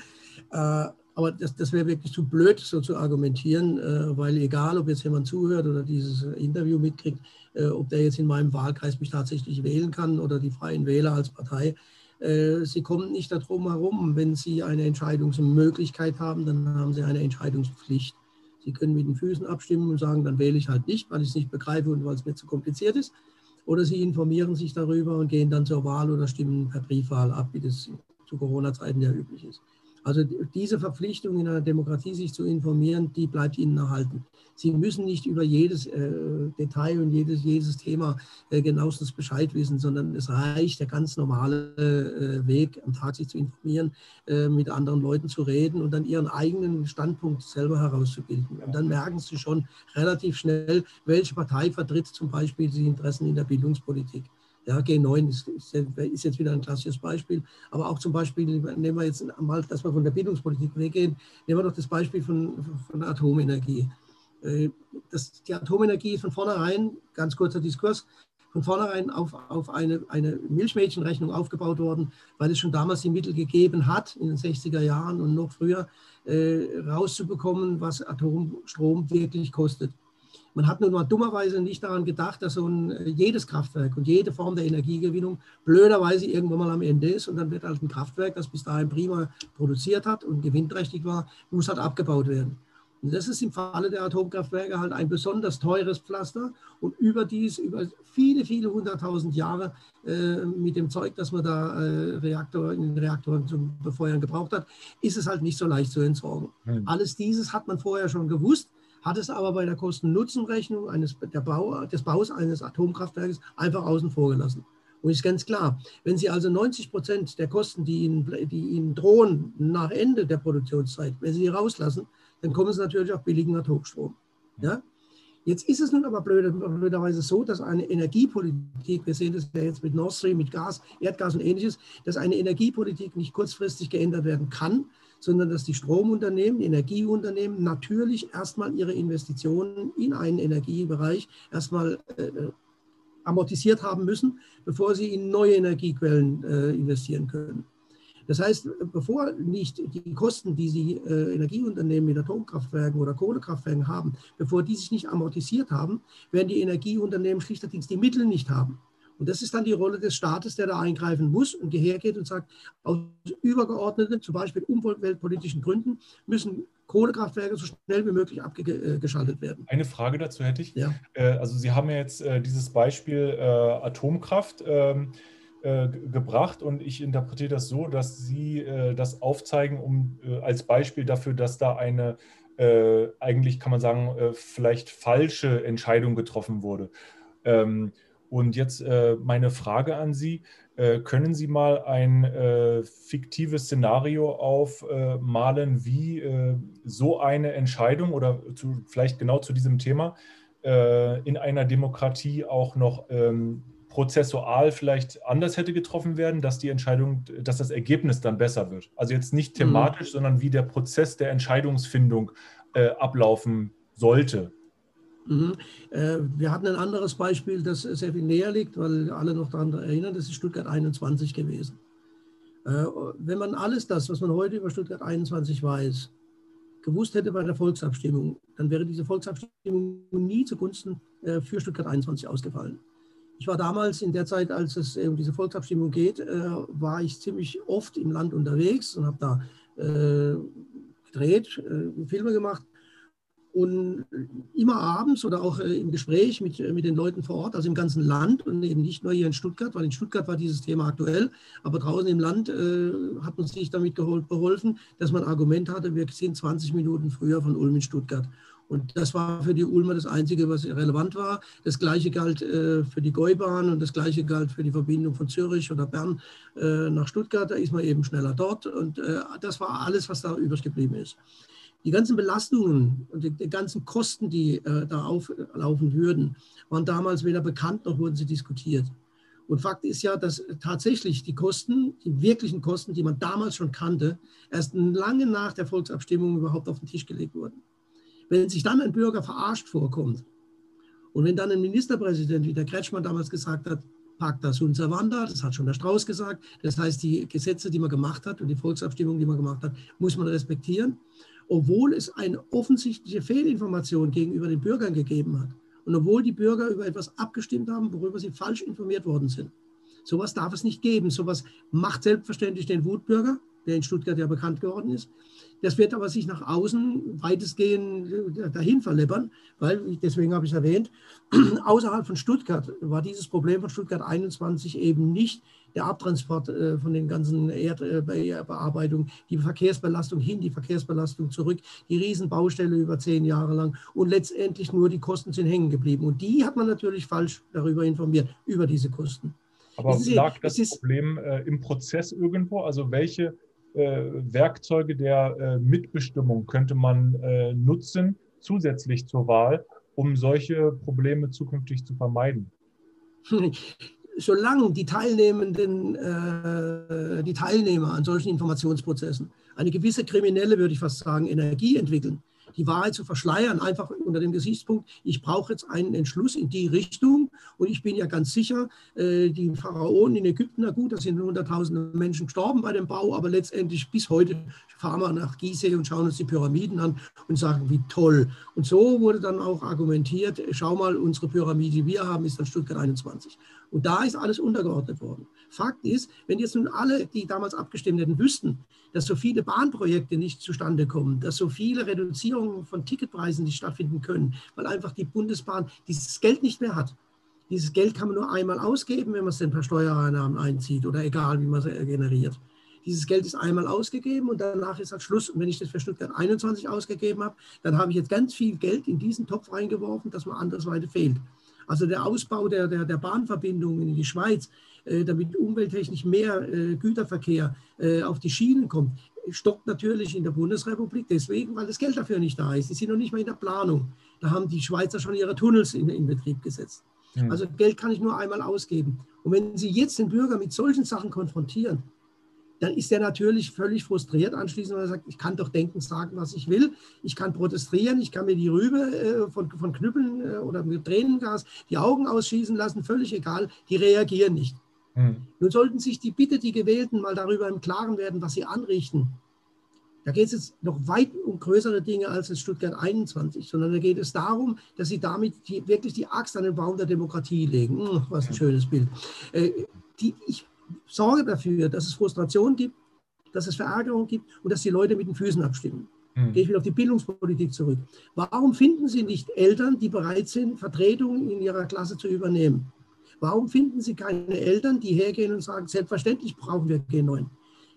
Äh, Aber das, das wäre wirklich zu blöd, so zu argumentieren, äh, weil egal, ob jetzt jemand zuhört oder dieses Interview mitkriegt, äh, ob der jetzt in meinem Wahlkreis mich tatsächlich wählen kann oder die Freien Wähler als Partei, äh, Sie kommen nicht darum herum. Wenn Sie eine Entscheidungsmöglichkeit haben, dann haben Sie eine Entscheidungspflicht. Sie können mit den Füßen abstimmen und sagen, dann wähle ich halt nicht, weil ich es nicht begreife und weil es mir zu kompliziert ist. Oder Sie informieren sich darüber und gehen dann zur Wahl oder stimmen per Briefwahl ab, wie das zu Corona-Zeiten ja üblich ist. Also diese Verpflichtung in einer Demokratie, sich zu informieren, die bleibt Ihnen erhalten. Sie müssen nicht über jedes äh, Detail und jedes, jedes Thema äh, genauestens Bescheid wissen, sondern es reicht der ganz normale äh, Weg, am Tag sich zu informieren, äh, mit anderen Leuten zu reden und dann ihren eigenen Standpunkt selber herauszubilden. Und dann merken Sie schon relativ schnell, welche Partei vertritt zum Beispiel die Interessen in der Bildungspolitik. Ja, G9 ist, ist, jetzt wieder ein klassisches Beispiel. Aber auch zum Beispiel, nehmen wir jetzt mal, dass wir von der Bildungspolitik weggehen, nehmen wir doch das Beispiel von, von Atomenergie. Äh, das, die Atomenergie ist von vornherein, ganz kurzer Diskurs, von vornherein auf, auf eine, eine Milchmädchenrechnung aufgebaut worden, weil es schon damals die Mittel gegeben hat, in den 60er Jahren und noch früher, äh, rauszubekommen, was Atomstrom wirklich kostet. Man hat nun mal dummerweise nicht daran gedacht, dass so ein, äh, jedes Kraftwerk und jede Form der Energiegewinnung blöderweise irgendwann mal am Ende ist und dann wird halt ein Kraftwerk, das bis dahin prima produziert hat und gewinnträchtig war, muss halt abgebaut werden. Und das ist im Falle der Atomkraftwerke halt ein besonders teures Pflaster und überdies über viele, viele hunderttausend Jahre äh, mit dem Zeug, das man da äh, Reaktor, in den Reaktoren zum Befeuern gebraucht hat, ist es halt nicht so leicht zu entsorgen. Hm. Alles dieses hat man vorher schon gewusst hat es aber bei der Kosten-Nutzen-Rechnung Bau, des Baus eines Atomkraftwerkes einfach außen vor gelassen. Und ist ganz klar, wenn Sie also 90 Prozent der Kosten, die Ihnen, die Ihnen drohen nach Ende der Produktionszeit, wenn Sie die rauslassen, dann kommen Sie natürlich auf billigen Atomstrom. Ja? Jetzt ist es nun aber blöderweise so, dass eine Energiepolitik, wir sehen das ja jetzt mit Nord Stream, mit Gas, Erdgas und ähnliches, dass eine Energiepolitik nicht kurzfristig geändert werden kann, sondern dass die Stromunternehmen, Energieunternehmen natürlich erstmal ihre Investitionen in einen Energiebereich erstmal äh, amortisiert haben müssen, bevor sie in neue Energiequellen äh, investieren können. Das heißt, bevor nicht die Kosten, die sie äh, Energieunternehmen mit Atomkraftwerken oder Kohlekraftwerken haben, bevor die sich nicht amortisiert haben, werden die Energieunternehmen schlichterdings die Mittel nicht haben. Und das ist dann die Rolle des Staates, der da eingreifen muss und hergeht und sagt, aus übergeordneten, zum Beispiel umweltpolitischen Gründen, müssen Kohlekraftwerke so schnell wie möglich abgeschaltet werden. Eine Frage dazu hätte ich. Ja. Äh, also Sie haben ja jetzt äh, dieses Beispiel äh, Atomkraft ähm, gebracht und ich interpretiere das so, dass Sie das aufzeigen, um als Beispiel dafür, dass da eine eigentlich kann man sagen, vielleicht falsche Entscheidung getroffen wurde. Und jetzt äh, meine Frage an Sie. Äh, können Sie mal ein äh, fiktives Szenario aufmalen, wie äh, so eine Entscheidung oder zu, vielleicht genau zu diesem Thema äh, in einer Demokratie auch noch ähm, prozessual vielleicht anders hätte getroffen werden, dass die Entscheidung, dass das Ergebnis dann besser wird? Also jetzt nicht mhm. thematisch, mhm. sondern wie der Prozess der Entscheidungsfindung äh, ablaufen sollte. Mhm. Äh, wir hatten ein anderes Beispiel, das sehr viel näher liegt, weil alle noch daran erinnern, das ist Stuttgart 21 gewesen. Äh, wenn man alles das, was man heute über Stuttgart 21 weiß, gewusst hätte bei der Volksabstimmung, dann wäre diese Volksabstimmung nie zugunsten äh, für Stuttgart 21 ausgefallen. Ich war damals in der Zeit, als es um diese Volksabstimmung geht, war ich ziemlich oft im Land unterwegs und habe da gedreht, Filme gemacht und immer abends oder auch äh, im Gespräch mit, äh, mit den Leuten vor Ort, also im ganzen Land und eben nicht nur hier in Stuttgart, weil in Stuttgart war dieses Thema aktuell, aber draußen im Land äh, hat man sich damit geholfen, dass man Argument hatte, wir sind 20 Minuten früher von Ulm in Stuttgart. Und das war für die Ulmer das Einzige, was relevant war. Das Gleiche galt äh, für die Gäubahn und das Gleiche galt für die Verbindung von Zürich oder Bern äh, nach Stuttgart. Da ist man eben schneller dort. Und äh, das war alles, was da übrig geblieben ist die ganzen Belastungen und die, die ganzen Kosten, die äh, da auflaufen würden, waren damals weder bekannt noch wurden sie diskutiert. Und Fakt ist ja, dass tatsächlich die Kosten, die wirklichen Kosten, die man damals schon kannte, erst lange nach der Volksabstimmung überhaupt auf den Tisch gelegt wurden. Wenn sich dann ein Bürger verarscht vorkommt und wenn dann ein Ministerpräsident, wie der Kretschmann damals gesagt hat, Pacta sunt servanda, das hat schon der Strauß gesagt. Das heißt, die Gesetze, die man gemacht hat und die Volksabstimmung, die man gemacht hat, muss man respektieren, obwohl es eine offensichtliche Fehlinformation gegenüber den Bürgern gegeben hat. Und obwohl die Bürger über etwas abgestimmt haben, worüber sie falsch informiert worden sind. Sowas darf es nicht geben. Sowas macht selbstverständlich den Wutbürger, der in Stuttgart ja bekannt geworden ist. Das wird aber sich nach außen weitestgehend äh, dahin verleppern, weil, deswegen habe ich es erwähnt, außerhalb von Stuttgart war dieses Problem von Stuttgart 21 eben nicht der Abtransport äh, von den ganzen Erdbearbeitungen, äh, die Verkehrsbelastung hin, die Verkehrsbelastung zurück, die Riesenbaustelle über zehn Jahre lang und letztendlich nur die Kosten sind hängen geblieben. Und die hat man natürlich falsch darüber informiert, über diese Kosten. Aber lag das Problem äh, im Prozess irgendwo? Also welche äh, Werkzeuge der äh, Mitbestimmung könnte man äh, nutzen, zusätzlich zur Wahl, um solche Probleme zukünftig zu vermeiden? Solange die Teilnehmenden, die Teilnehmer an solchen Informationsprozessen. Eine gewisse kriminelle, würde ich fast sagen, Energie entwickeln, die Wahrheit zu verschleiern, einfach unter dem Gesichtspunkt, ich brauche jetzt einen Entschluss in die Richtung. Und ich bin ja ganz sicher, äh, die Pharaonen in Ägypten, na gut, da sind hunderttausende Menschen gestorben bei dem Bau, aber letztendlich bis heute fahren wir nach Gizeh und schauen uns die Pyramiden an und sagen, wie toll. Und so wurde dann auch argumentiert, schau mal, unsere Pyramide, die wir haben, ist dann Stuttgart 21. Und da ist alles untergeordnet worden. Fakt ist, wenn jetzt nun alle, die damals abgestimmt hätten, wüssten, dass so viele Bahnprojekte nicht zustande kommen, dass so viele Reduzierungen von Ticketpreisen nicht stattfinden können, weil einfach die Bundesbahn dieses Geld nicht mehr hat. Dieses Geld kann man nur einmal ausgeben, wenn man es denn per Steuereinnahmen einzieht oder egal, wie man es generiert. Dieses Geld ist einmal ausgegeben und danach ist halt Schluss. Und wenn ich das für Stuttgart 21 ausgegeben habe, dann habe ich jetzt ganz viel Geld in diesen Topf reingeworfen, das mir andersweite fehlt. Also der Ausbau der, der, der Bahnverbindungen in die Schweiz, damit umwelttechnisch mehr äh, Güterverkehr äh, auf die Schienen kommt, stockt natürlich in der Bundesrepublik deswegen, weil das Geld dafür nicht da ist. Die sind noch nicht mal in der Planung. Da haben die Schweizer schon ihre Tunnels in, in Betrieb gesetzt. Mhm. Also Geld kann ich nur einmal ausgeben. Und wenn Sie jetzt den Bürger mit solchen Sachen konfrontieren, dann ist er natürlich völlig frustriert anschließend, weil er sagt, ich kann doch denken, sagen, was ich will. Ich kann protestieren, ich kann mir die Rübe äh, von, von Knüppeln äh, oder mit Tränengas die Augen ausschießen lassen, völlig egal, die reagieren nicht. Mhm. Nun sollten sich die bitte die Gewählten mal darüber im Klaren werden, was sie anrichten. Da geht es jetzt noch weit um größere Dinge als in Stuttgart 21, sondern da geht es darum, dass sie damit die, wirklich die Axt an den Baum der Demokratie legen. Hm, was ein schönes Bild. Äh, die, ich sorge dafür, dass es Frustration gibt, dass es Verärgerung gibt und dass die Leute mit den Füßen abstimmen. Mhm. Gehe ich wieder auf die Bildungspolitik zurück. Warum finden Sie nicht Eltern, die bereit sind, Vertretungen in ihrer Klasse zu übernehmen? Warum finden Sie keine Eltern, die hergehen und sagen, selbstverständlich brauchen wir G9?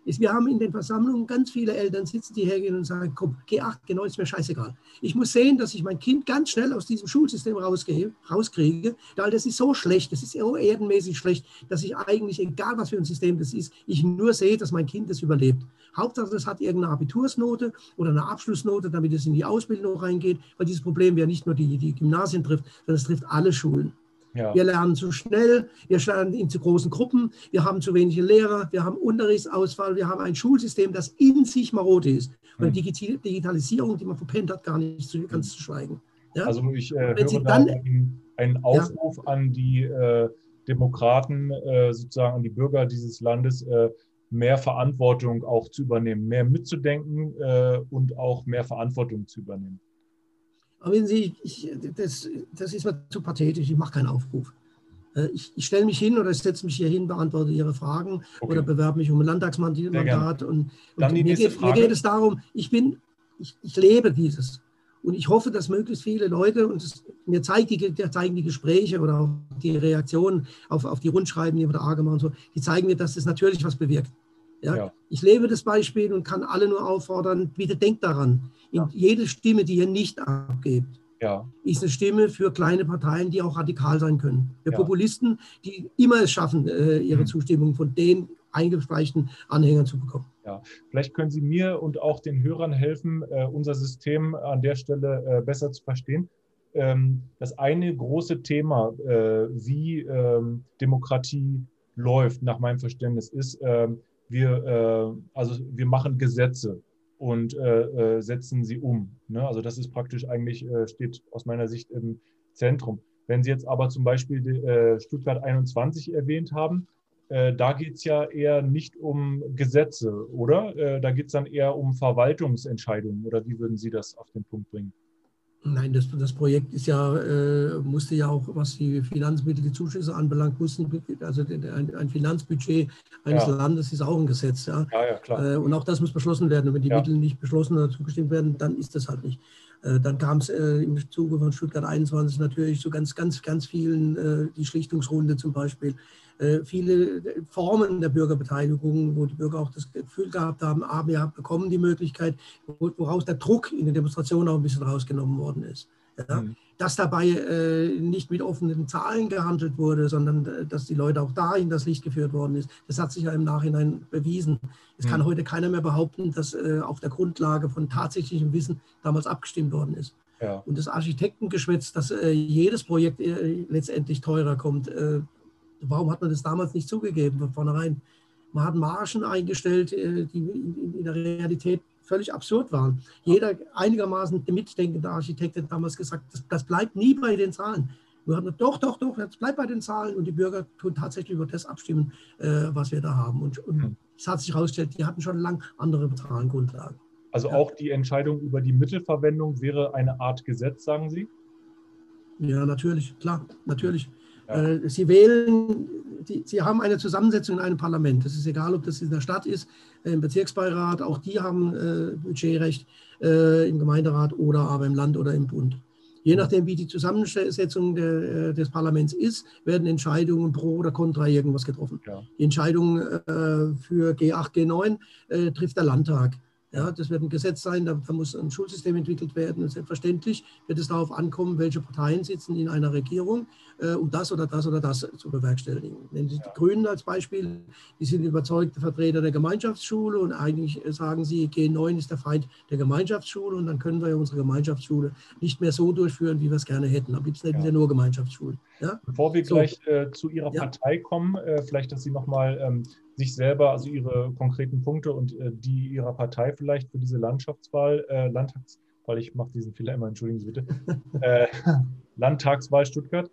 ist, wir haben in den Versammlungen ganz viele Eltern sitzen, die hergehen und sagen, komm, G8, G9 ist mir scheißegal. Ich muss sehen, dass ich mein Kind ganz schnell aus diesem Schulsystem rauskriege, weil das ist so schlecht, das ist so erdenmäßig schlecht, dass ich eigentlich, egal was für ein System das ist, ich nur sehe, dass mein Kind das überlebt. Hauptsache, das hat irgendeine Abitursnote oder eine Abschlussnote, damit es in die Ausbildung reingeht, weil dieses Problem ja nicht nur die, die Gymnasien trifft, sondern es trifft alle Schulen. Ja. Wir lernen zu schnell, wir lernen in zu großen Gruppen, wir haben zu wenige Lehrer, wir haben Unterrichtsausfall, wir haben ein Schulsystem, das in sich marode ist. Und hm. Digitalisierung, die man verpennt hat, gar nicht zu, ganz zu schweigen. Ja? Also ich äh, höre dann, da einen Aufruf ja. an die äh, Demokraten, äh, sozusagen an die Bürger dieses Landes, äh, mehr Verantwortung auch zu übernehmen, mehr mitzudenken äh, und auch mehr Verantwortung zu übernehmen. Aber wenn Sie, ich, das, das ist mir zu pathetisch, ich mache keinen Aufruf. Äh, ich, ich stelle mich hin oder setze mich hier hin, beantworte Ihre Fragen okay. oder bewerbe mich um ein Landtagsmandat. Und, und mir, geht, mir, geht, es darum, ich bin, ich, ich, lebe dieses. Und ich hoffe, dass möglichst viele Leute, und das, mir zeigt die, zeigen die Gespräche oder auch die Reaktionen auf, auf die Rundschreiben, die wir da gemacht und so, die zeigen mir, dass das natürlich was bewirkt. Ja? ja? Ich lebe das Beispiel und kann alle nur auffordern, bitte denkt daran, ja. jede Stimme, die ihr nicht abgebt, ja. ist eine Stimme für kleine Parteien, die auch radikal sein können. Für Populisten, die immer es schaffen, äh, ihre mhm. Zustimmung von den eingespeicherten Anhängern zu bekommen. Ja, vielleicht können Sie mir und auch den Hörern helfen, äh, unser System an der Stelle äh, besser zu verstehen. Ähm, das eine große Thema, wie ähm, Demokratie läuft, nach meinem Verständnis, ist, ähm, wir, äh, also wir machen Gesetze und äh, äh, setzen sie um. Ne? Also das ist praktisch eigentlich, äh, steht aus meiner Sicht im Zentrum. Wenn Sie jetzt aber zum Beispiel äh, Stuttgart 21 erwähnt haben, äh, da geht es ja eher nicht um Gesetze, oder? Da geht es dann eher um Verwaltungsentscheidungen, oder wie würden Sie das auf den Punkt bringen? Nein, das, das Projekt ist ja, äh, musste ja auch, was die Finanzmittel, die Zuschüsse anbelangt, mussten, also ein, ein Finanzbudget eines ja. Landes ist auch ein Gesetz. Ja, ja, ja klar. Äh, und auch das muss beschlossen werden. Und wenn die. Mittel nicht beschlossen oder zugestimmt werden, dann ist das halt nicht. Äh, dann kam es äh, im Zuge von Stuttgart 21 natürlich zu ganz, ganz, ganz vielen, äh, die Schlichtungsrunde zum Beispiel, viele Formen der Bürgerbeteiligung, wo die Bürger auch das Gefühl gehabt haben, ah, wir bekommen die Möglichkeit, woraus der Druck in der Demonstration auch ein bisschen rausgenommen worden ist. Ja? Mhm. Dass dabei äh, nicht mit offenen Zahlen gehandelt wurde, sondern äh, dass die Leute auch dahin das Licht geführt worden ist, das hat sich ja im Nachhinein bewiesen. Es mhm. kann heute keiner mehr behaupten, dass äh, auf der Grundlage von tatsächlichem Wissen damals abgestimmt worden ist. Ja. Und das Architektengeschwätz, dass äh, jedes Projekt äh, letztendlich teurer kommt, äh, warum hat man das damals nicht zugegeben von vornherein? Man hat Margen eingestellt, die in, in der Realität völlig absurd waren. Jeder einigermaßen mitdenkende Architekt hat damals gesagt, das, das bleibt nie bei den Zahlen. Wir haben doch, doch, doch, jetzt bleibt bei den Zahlen und die Bürger tun tatsächlich über das abstimmen, äh, was wir da haben. Und, und hm. es hat sich herausgestellt, die hatten schon lange andere Zahlengrundlagen. Also ja. auch die Entscheidung über die Mittelverwendung wäre eine Art Gesetz, sagen Sie? Ja, natürlich, klar, natürlich. Ja. Äh, Sie wählen, die, Sie haben eine Zusammensetzung in einem Parlament. Es ist egal, ob das in der Stadt ist, im Bezirksbeirat, auch die haben äh, Budgetrecht äh, im Gemeinderat oder aber im Land oder im Bund. Je nachdem, wie die Zusammensetzung der, äh, des Parlaments ist, werden Entscheidungen pro oder contra irgendwas getroffen. Ja. Die Entscheidung äh, für G8, G9 äh, trifft der Landtag. Ja, das wird ein Gesetz sein, da, da, muss ein Schulsystem entwickelt werden. Und selbstverständlich wird es darauf ankommen, welche Parteien sitzen in einer Regierung, äh, um das oder das oder das zu bewerkstelligen. Nehmen Sie ja. die Grünen als Beispiel, die sind überzeugte Vertreter der Gemeinschaftsschule und eigentlich sagen sie, G9 ist der Feind der Gemeinschaftsschule und dann können wir unsere Gemeinschaftsschule nicht mehr so durchführen, wie wir es gerne hätten. Am liebsten hätten ja. wir nur Gemeinschaftsschulen. Ja? Bevor wir so. gleich äh, zu Ihrer Partei kommen, äh, vielleicht, dass Sie nochmal ähm, sich selber, also ihre konkreten Punkte und äh, die ihrer Partei vielleicht für diese Landschaftswahl, äh, Landtagswahl, ich mache diesen Fehler immer, entschuldigen Sie bitte, äh, Landtagswahl Stuttgart,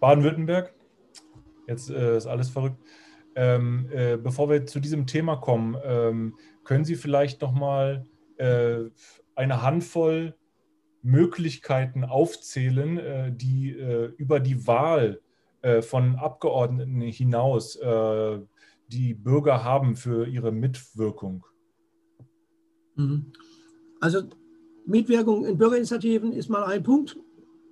Baden-Württemberg, jetzt äh, ist alles verrückt. Ähm, äh, bevor wir zu diesem Thema kommen, ähm, können Sie vielleicht nochmal äh, eine Handvoll Möglichkeiten aufzählen, äh, die äh, über die Wahl von Abgeordneten hinaus die Bürger haben für ihre Mitwirkung? Mhm. Also Mitwirkung in Bürgerinitiativen ist mal ein Punkt.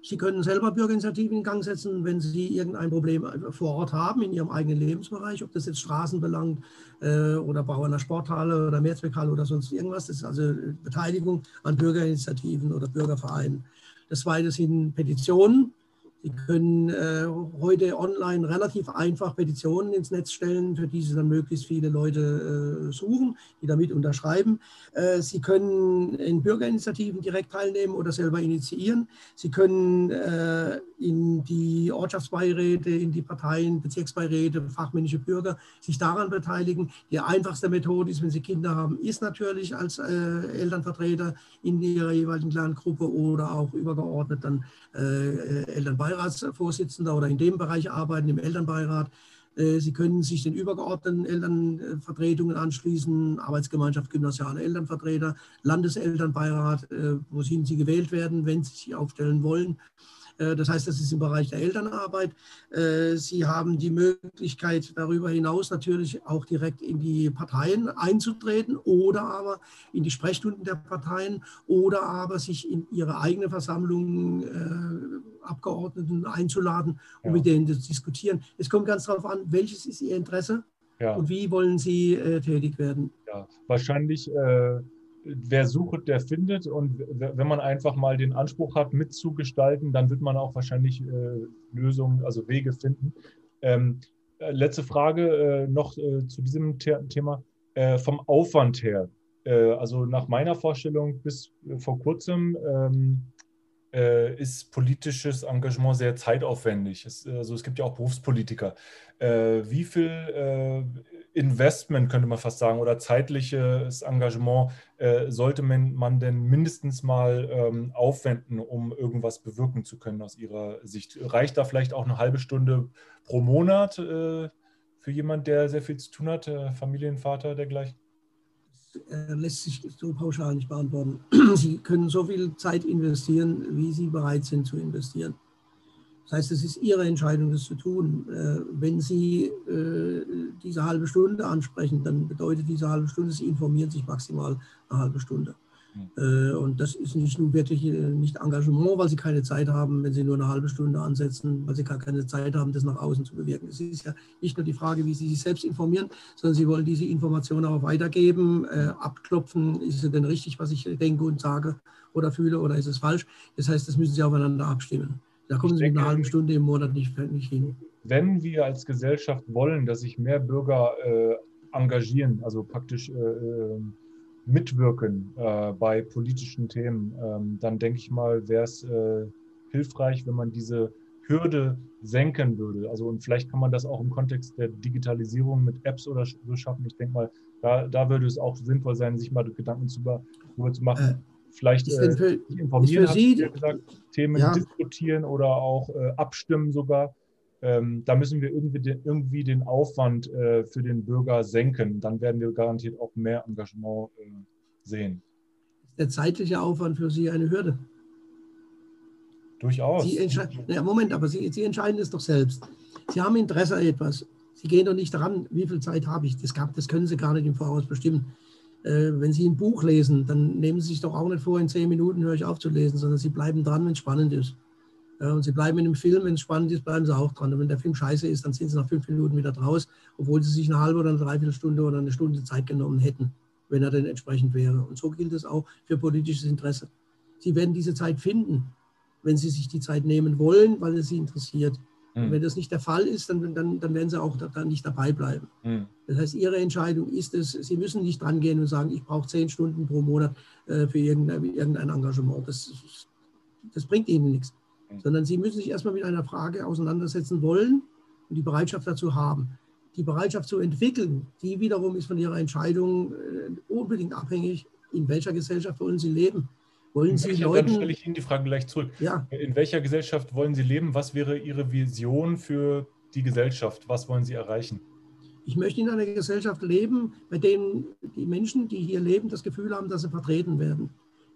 Sie können selber Bürgerinitiativen in Gang setzen, wenn Sie irgendein Problem vor Ort haben in Ihrem eigenen Lebensbereich, ob das jetzt Straßen belangt äh, oder Bau einer Sporthalle oder Mehrzweckhalle oder sonst irgendwas. Das ist also Beteiligung an Bürgerinitiativen oder Bürgervereinen. Das zweite sind Petitionen. Sie können äh, heute online relativ einfach Petitionen ins Netz stellen, für die Sie dann möglichst viele Leute äh, suchen, die damit unterschreiben. Äh, Sie können in Bürgerinitiativen direkt teilnehmen oder selber initiieren. Sie können äh, in die Ortschaftsbeiräte, in die Parteien, Bezirksbeiräte, fachmännische Bürger sich daran beteiligen. Die einfachste Methode ist, wenn Sie Kinder haben, ist natürlich als äh, Elternvertreter in ihrer jeweiligen Lerngruppe oder auch übergeordnet dann äh, Elternbeirat Beiratsvorsitzender oder in dem Bereich arbeiten, im Elternbeirat. Äh, Sie können sich den übergeordneten Elternvertretungen anschließen, Arbeitsgemeinschaft gymnasiale Elternvertreter, Landeselternbeirat, äh, wohin Sie gewählt werden, wenn Sie sich aufstellen wollen. Äh, das heißt, das ist im Bereich der Elternarbeit. Äh, Sie haben die Möglichkeit, darüber hinaus natürlich auch direkt in die Parteien einzutreten oder aber in die Sprechstunden der Parteien oder aber sich in ihre eigene Versammlung äh, Abgeordneten einzuladen, um ja. mit denen zu diskutieren. Es kommt ganz darauf an, welches ist Ihr Interesse ja. und wie wollen Sie tätig werden. Ja, wahrscheinlich äh wer sucht, der findet. Und wenn man einfach mal den Anspruch hat, mitzugestalten, dann wird man auch wahrscheinlich äh, Lösungen, also Wege finden. Ähm, äh, letzte Frage äh, noch äh, zu diesem The Thema. Äh, vom Aufwand her. Äh, also nach meiner Vorstellung bis vor kurzem ähm, ist politisches Engagement sehr zeitaufwendig. Es, also es gibt ja auch Berufspolitiker. wie viel Investment, könnte man fast sagen, oder zeitliches Engagement äh, sollte man, man denn mindestens mal ähm, aufwenden, um irgendwas bewirken zu können aus Ihrer Sicht? Reicht da vielleicht auch eine halbe Stunde pro Monat äh, für jemand, der sehr viel zu tun hat, äh, Familienvater, dergleichen? Das äh, lässt sich so pauschal nicht beantworten. Sie können so viel Zeit investieren, wie Sie bereit sind zu investieren. Das heißt, es ist Ihre Entscheidung, das zu tun. Äh, wenn Sie äh, diese halbe Stunde ansprechen, dann bedeutet diese halbe Stunde, Sie informieren sich maximal eine halbe Stunde. Mhm. Und das ist nicht nur wirklich nicht Engagement, weil Sie keine Zeit haben, wenn Sie nur eine halbe Stunde ansetzen, weil Sie gar keine Zeit haben, das nach außen zu bewirken. Es ist ja nicht nur die Frage, wie Sie sich selbst informieren, sondern Sie wollen diese Information auch weitergeben, abklopfen, ist es denn richtig, was ich denke und sage oder fühle oder ist es falsch. Das heißt, das müssen Sie aufeinander abstimmen. Da kommen ich Sie denke, mit einer halben Stunde im Monat nicht, nicht hin. Wenn wir als Gesellschaft wollen, dass sich mehr Bürger äh, engagieren, also praktisch äh, äh mitwirken äh, bei politischen Themen, ähm, dann denke ich mal, wäre es äh, hilfreich, wenn man diese Hürde senken würde. Also und vielleicht kann man das auch im Kontext der Digitalisierung mit Apps oder so schaffen. Ich denke mal, da, da würde es auch sinnvoll sein, sich mal Gedanken zu, darüber zu machen, vielleicht äh, für, informieren, Sie, ja gesagt, Themen ja. diskutieren oder auch äh, abstimmen sogar. Ähm, da müssen wir irgendwie den, irgendwie den Aufwand äh, für den Bürger senken. Dann werden wir garantiert auch mehr Engagement äh, sehen. Ist der zeitliche Aufwand für Sie eine Hürde? Durchaus. Sie ja, Moment, aber Sie, Sie entscheiden es doch selbst. Sie haben Interesse an etwas. Sie gehen doch nicht daran, wie viel Zeit habe ich. Das, gab, das können Sie gar nicht im Voraus bestimmen wenn Sie ein Buch lesen, dann nehmen Sie sich doch auch nicht vor, in zehn Minuten höre ich auf zu lesen, sondern Sie bleiben dran, wenn es spannend ist. Und Sie bleiben in dem Film, wenn es spannend ist, bleiben Sie auch dran. Und wenn der Film scheiße ist, dann sind Sie nach fünf Minuten wieder draus, obwohl Sie sich eine halbe oder eine Dreiviertelstunde oder eine Stunde Zeit genommen hätten, wenn er denn entsprechend wäre. Und so gilt es auch für politisches Interesse. Sie werden diese Zeit finden, wenn Sie sich die Zeit nehmen wollen, weil es Sie interessiert. Mhm. wenn das nicht der Fall ist, dann, dann, dann werden sie auch da, nicht dabei bleiben. Mhm. Das heißt, ihre Entscheidung ist es, sie müssen nicht dran gehen und sagen, ich brauche zehn Stunden pro Monat äh, für irgendein, irgendein Engagement. Das, das bringt ihnen nichts. Mhm. Sondern sie müssen sich erstmal mit einer Frage auseinandersetzen wollen und die Bereitschaft dazu haben. Die Bereitschaft zu entwickeln, die wiederum ist von ihrer Entscheidung äh, unbedingt abhängig, in welcher Gesellschaft wollen sie leben. Wollen Sie welcher, Leuten, dann stelle ich Ihnen die Frage gleich zurück. Ja. In welcher Gesellschaft wollen Sie leben? Was wäre Ihre Vision für die Gesellschaft? Was wollen Sie erreichen? Ich möchte in einer Gesellschaft leben, bei der die Menschen, die hier leben, das Gefühl haben, dass sie vertreten werden,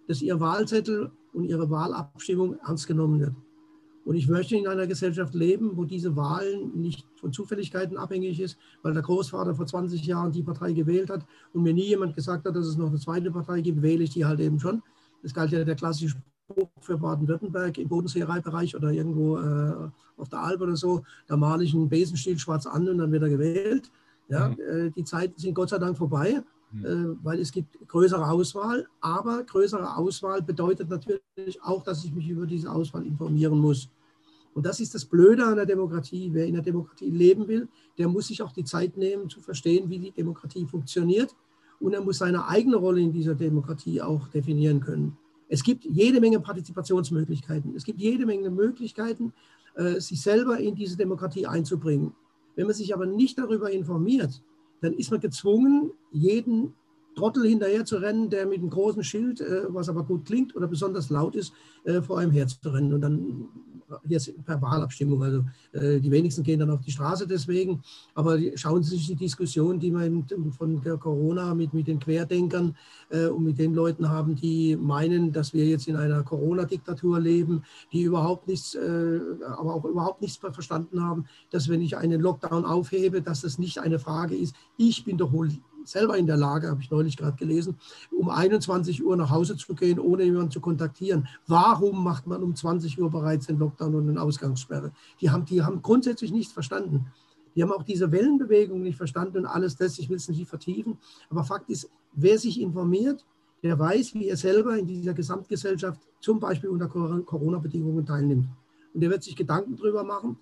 dass ihr Wahlzettel und ihre Wahlabstimmung ernst genommen wird. Und ich möchte in einer Gesellschaft leben, wo diese Wahlen nicht von Zufälligkeiten abhängig ist, weil der Großvater vor 20 Jahren die Partei gewählt hat und mir nie jemand gesagt hat, dass es noch eine zweite Partei gibt, wähle ich die halt eben schon. Das galt ja der klassische Spruch für Baden-Württemberg im Bodenseereibereich oder irgendwo äh, auf der Alp oder so. Da male ich einen Besenstiel schwarz an und dann wird er gewählt. Ja, mhm. äh, die Zeiten sind Gott sei Dank vorbei, mhm. äh, weil es gibt größere Auswahl. Aber größere Auswahl bedeutet natürlich auch, dass ich mich über diese Auswahl informieren muss. Und das ist das Blöde an der Demokratie. Wer in der Demokratie leben will, der muss sich auch die Zeit nehmen, zu verstehen, wie die Demokratie funktioniert und er muss seine eigene Rolle in dieser Demokratie auch definieren können. Es gibt jede Menge Partizipationsmöglichkeiten. Es gibt jede Menge Möglichkeiten, äh, sich selber in diese Demokratie einzubringen. Wenn man sich aber nicht darüber informiert, dann ist man gezwungen, jeden Trottel hinterher zu rennen, der mit einem großen Schild, äh, was aber gut klingt oder besonders laut ist, äh, vor einem herzurennen. Und dann hier per Wahlabstimmung. Also äh, die wenigsten gehen dann auf die Straße deswegen. Aber schauen Sie sich die Diskussion, die wir von Corona mit, mit den Querdenkern äh, und mit den Leuten haben, die meinen, dass wir jetzt in einer Corona-Diktatur leben, die überhaupt nichts, äh, aber auch überhaupt nichts verstanden haben, dass wenn ich einen Lockdown aufhebe, dass das nicht eine Frage ist, ich bin doch wohl selber in der Lage, habe ich neulich gerade gelesen, um 21 Uhr nach Hause zu gehen, ohne jemanden zu kontaktieren. Warum macht man um 20 Uhr bereits den Lockdown und eine Ausgangssperre? Die haben, die haben grundsätzlich nichts verstanden. Die haben auch diese Wellenbewegung nicht verstanden und alles das. Ich will es nicht vertiefen. Aber Fakt ist, wer sich informiert, der weiß, wie er selber in dieser Gesamtgesellschaft zum Beispiel unter Corona-Bedingungen teilnimmt. Und der wird sich Gedanken darüber machen.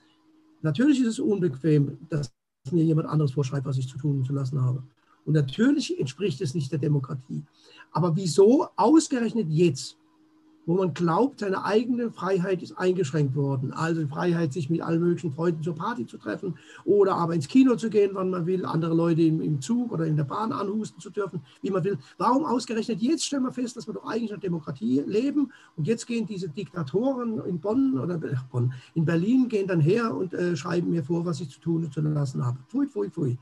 Natürlich ist es unbequem, dass mir jemand anderes vorschreibt, was ich zu tun und zu lassen habe. Und natürlich entspricht es nicht der Demokratie. Aber wieso ausgerechnet jetzt? wo man glaubt, seine eigene Freiheit ist eingeschränkt worden. Also die Freiheit, sich mit allen möglichen Freunden zur Party zu treffen oder aber ins Kino zu gehen, wann man will, andere Leute im, Zug oder in der Bahn anhusten zu dürfen, wie man will. Warum ausgerechnet jetzt stellen wir fest, dass wir doch eigentlich in einer Demokratie leben und jetzt gehen diese Diktatoren in Bonn oder in Berlin gehen dann her und äh, schreiben mir vor, was ich zu tun und zu lassen habe. Pfui, pfui, pfui.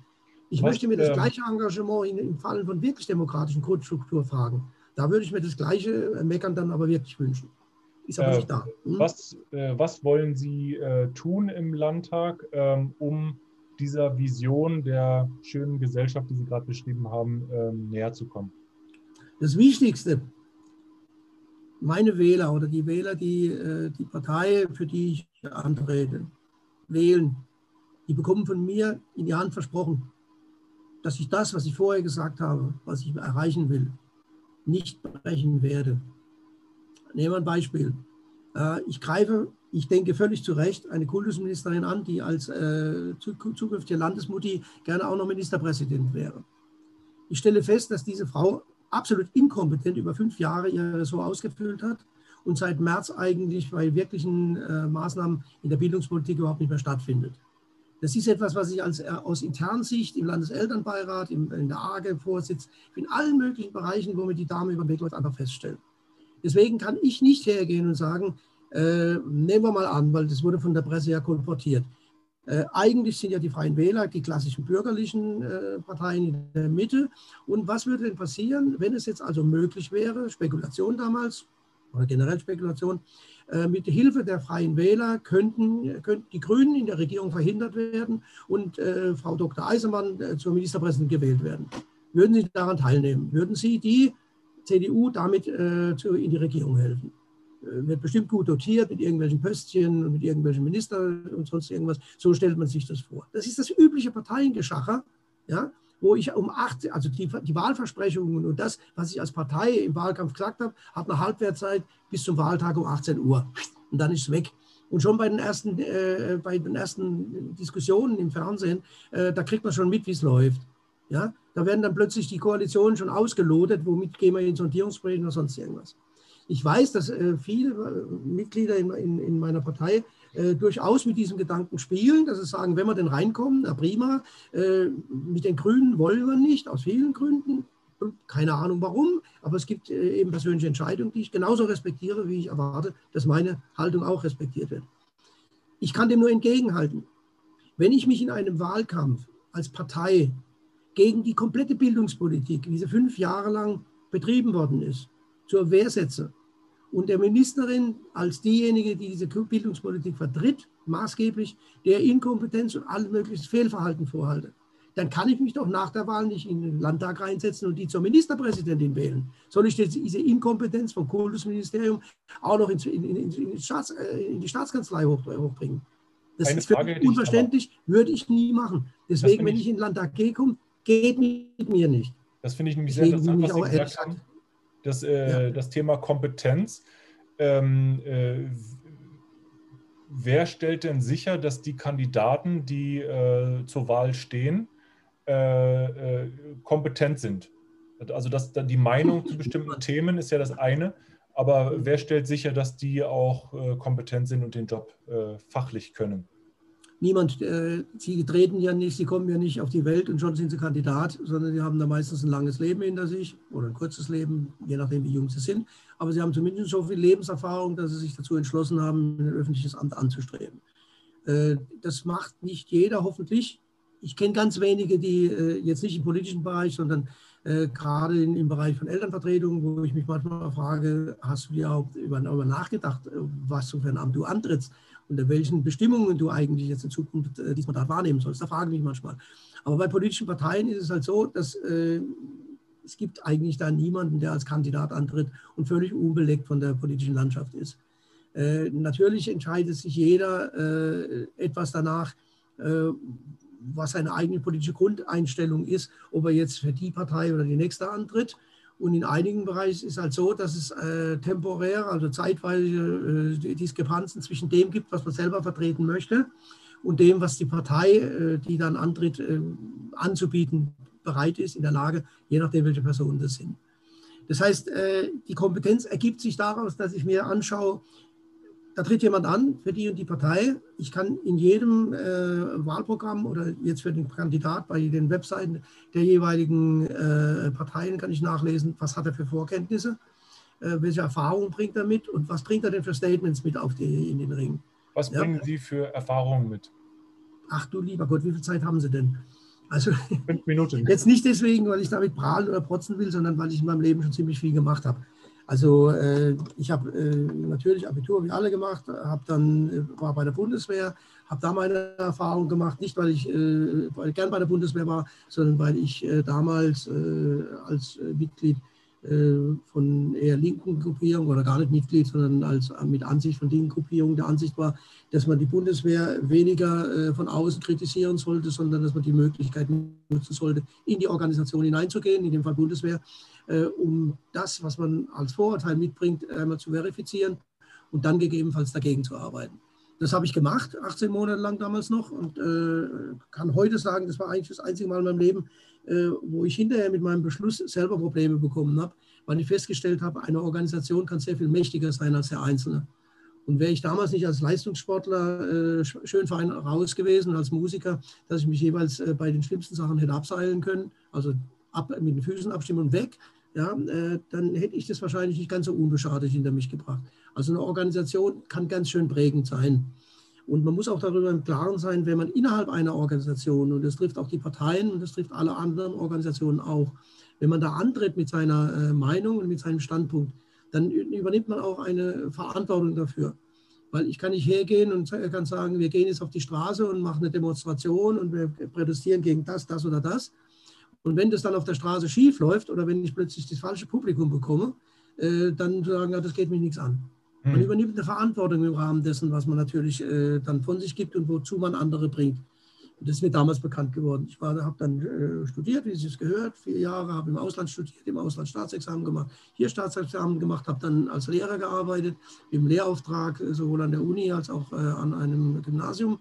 Ich was, möchte mir das ähm, gleiche Engagement in, im Fall von wirklich demokratischen Grundstrukturfragen da würde ich mir das gleiche Meckern dann aber wirklich wünschen. Ist aber äh, nicht da. Hm? Was, äh, was wollen Sie äh, tun im Landtag, ähm, um dieser Vision der schönen Gesellschaft, die Sie gerade beschrieben haben, ähm, näher zu kommen? Das Wichtigste, meine Wähler oder die Wähler, die äh, die Partei, für die ich antrete, wählen, die bekommen von mir in die Hand versprochen, dass ich das, was ich vorher gesagt habe, was ich erreichen will, nicht brechen werde. Nehmen wir ein Beispiel. Äh, ich greife, ich denke völlig zu Recht, eine Kultusministerin an, die als äh, zukünftige Landesmutti gerne auch noch Ministerpräsident wäre. Ich stelle fest, dass diese Frau absolut inkompetent über fünf Jahre ihr Ressort ausgefüllt hat und seit März eigentlich bei wirklichen äh, Maßnahmen in der Bildungspolitik überhaupt nicht mehr stattfindet. Das ist etwas, was ich als, äh, aus interner Sicht im Landeselternbeirat, im, in der AGE vorsitze, in allen möglichen Bereichen, wo mir die Dame über den Weg läuft, einfach feststellen. Deswegen kann ich nicht hergehen und sagen, äh, nehmen wir mal an, weil das wurde von der Presse ja kolportiert. Äh, eigentlich sind ja die Freien Wähler die klassischen bürgerlichen äh, Parteien in der Mitte. Und was würde denn passieren, wenn es jetzt also möglich wäre, Spekulation damals oder generell Spekulation, mit Hilfe der Freien Wähler könnten, könnten die Grünen in der Regierung verhindert werden und äh, Frau Dr. Eisenmann äh, zur Ministerpräsidentin gewählt werden. Würden Sie daran teilnehmen? Würden Sie die CDU damit äh, zu, in die Regierung helfen? Äh, wird bestimmt gut dotiert mit irgendwelchen Pöstchen und mit irgendwelchen Ministern und sonst irgendwas. So stellt man sich das vor. Das ist das übliche Parteiengeschacher. Ja? Wo ich um acht, also die, die, Wahlversprechungen und das, was ich als Partei im Wahlkampf gesagt habe, hat eine Halbwertzeit bis zum Wahltag um 18 Uhr. Und dann ist es weg. Und schon bei den ersten, äh, bei den ersten Diskussionen im Fernsehen, äh, da kriegt man schon mit, wie es läuft. Ja? Da werden dann plötzlich die Koalitionen schon ausgelotet, womit gehen wir in Sondierungsgespräche oder sonst irgendwas. Ich weiß, dass äh, viele äh, Mitglieder in, in, in meiner Partei äh, durchaus mit diesem Gedanken spielen, dass sie sagen, wenn wir denn reinkommen, na prima, äh, mit den Grünen wollen wir nicht, aus vielen Gründen, keine Ahnung warum, aber es gibt äh, eben persönliche Entscheidungen, die ich genauso respektiere, wie ich erwarte, dass meine Haltung auch respektiert wird. Ich kann dem nur entgegenhalten. Wenn ich mich in einem Wahlkampf als Partei gegen die komplette Bildungspolitik, wie sie fünf Jahre lang betrieben worden ist, zur Wehr setze, und der Ministerin als diejenige, die diese Bildungspolitik vertritt, maßgeblich der Inkompetenz und all mögliches Fehlverhalten vorhalte, dann kann ich mich doch nach der Wahl nicht in den Landtag reinsetzen und die zur Ministerpräsidentin wählen. Soll ich diese Inkompetenz vom Kultusministerium auch noch in, in, in, Staats, äh, in die Staatskanzlei hoch, hochbringen? Das Eine ist für mich unverständlich, ich würde ich nie machen. Deswegen, wenn ich, ich in den Landtag gehe, komme, geht mit mir nicht. Das finde ich nämlich sehr interessant, was Sie gesagt haben das, äh, ja. das Thema Kompetenz. Ähm, äh, wer stellt denn sicher, dass die Kandidaten, die äh, zur Wahl stehen, äh, äh, kompetent sind? Also dass die Meinung zu bestimmten Themen ist ja das eine, aber wer stellt sicher, dass die auch äh, kompetent sind und den Job fachlich können? Niemand, äh, sie treten ja nicht, sie kommen ja nicht auf die Welt und schon sind sie Kandidat, sondern sie haben da meistens ein langes Leben hinter sich oder ein kurzes Leben, je nachdem, wie jung sie sind. Aber sie haben zumindest so viel Lebenserfahrung, dass sie sich dazu entschlossen haben, ein öffentliches Amt anzustreben. Äh, das macht nicht jeder, hoffentlich. Ich kenne ganz wenige, die äh, jetzt nicht im politischen Bereich, sondern äh, gerade im Bereich von Elternvertretungen, wo ich mich manchmal frage, hast du dir auch über, über nachgedacht, was für ein Amt du antrittst? Unter welchen Bestimmungen du eigentlich jetzt in Zukunft äh, dieses Mandat wahrnehmen sollst. Da frage ich mich manchmal. Aber bei politischen Parteien ist es halt so, dass äh, es gibt eigentlich da niemanden, der als Kandidat antritt und völlig unbelegt von der politischen Landschaft ist. Äh, natürlich entscheidet sich jeder äh, etwas danach, äh, was seine eigene politische Grundeinstellung ist, ob er jetzt für die Partei oder die nächste antritt. Und in einigen Bereichen ist es halt so, dass es äh, temporär, also zeitweise äh, Diskrepanzen zwischen dem gibt, was man selber vertreten möchte und dem, was die Partei, äh, die dann antritt, äh, anzubieten bereit ist, in der Lage, je nachdem, welche Personen das sind. Das heißt, äh, die Kompetenz ergibt sich daraus, dass ich mir anschaue, da tritt jemand an für die und die Partei. Ich kann in jedem äh, Wahlprogramm oder jetzt für den Kandidat bei den Webseiten der jeweiligen äh, Parteien kann ich nachlesen, was hat er für Vorkenntnisse, äh, welche Erfahrungen bringt er mit und was bringt er denn für Statements mit auf die, in den Ring. Was ja. bringen Sie für Erfahrungen mit? Ach du lieber Gott, wie viel Zeit haben Sie denn? Also fünf Minuten. Jetzt nicht deswegen, weil ich damit prahlen oder protzen will, sondern weil ich in meinem Leben schon ziemlich viel gemacht habe. Also äh, ich habe äh, natürlich Abitur wie alle gemacht, habe dann äh, war bei der Bundeswehr, habe da meine Erfahrung gemacht, nicht weil ich, äh, weil gern bei der Bundeswehr war, sondern weil ich äh, damals äh, als Mitglied von eher linken Gruppierungen oder gar nicht Mitglied, sondern als mit Ansicht von linken Gruppierungen der Ansicht war, dass man die Bundeswehr weniger von außen kritisieren sollte, sondern dass man die Möglichkeit nutzen sollte, in die Organisation hineinzugehen, in dem Fall Bundeswehr, um das, was man als Vorurteil mitbringt, einmal zu verifizieren und dann gegebenenfalls dagegen zu arbeiten. Das habe ich gemacht, 18 Monate lang damals noch und äh, kann heute sagen, das war eigentlich das einzige Mal in meinem Leben, äh, wo ich hinterher mit meinem Beschluss selber Probleme bekommen habe, weil ich festgestellt habe, eine Organisation kann sehr viel mächtiger sein als der Einzelne. Und wäre ich damals nicht als Leistungssportler äh, schön fein raus gewesen, als Musiker, dass ich mich jeweils äh, bei den schlimmsten Sachen hätte abseilen können, also ab, mit den Füßen abstimmen und weg, ja, äh, dann hätte ich das wahrscheinlich nicht ganz so unbeschadet hinter mich gebracht. Also eine Organisation kann ganz schön prägend sein. Und man muss auch darüber im Klaren sein, wenn man innerhalb einer Organisation, und das trifft auch die Parteien und das trifft alle anderen Organisationen auch, wenn man da antritt mit seiner äh, Meinung und mit seinem Standpunkt, dann übernimmt man auch eine Verantwortung dafür. Weil ich kann nicht hergehen und kann sagen, wir gehen jetzt auf die Straße und machen eine Demonstration und wir protestieren gegen das, das oder das und wenn das dann auf der Straße schief läuft oder wenn ich plötzlich das falsche Publikum bekomme, äh, dann sagen, ja, das geht mich nichts an. Man hm. übernimmt eine Verantwortung im Rahmen dessen, was man natürlich äh, dann von sich gibt und wozu man andere bringt. Und das ist mir damals bekannt geworden. Ich habe dann äh, studiert, wie Sie es gehört, vier Jahre, habe im Ausland studiert, im Ausland Staatsexamen gemacht, hier Staatsexamen gemacht, habe dann als Lehrer gearbeitet, im Lehrauftrag äh, sowohl an der Uni als auch äh, an einem Gymnasium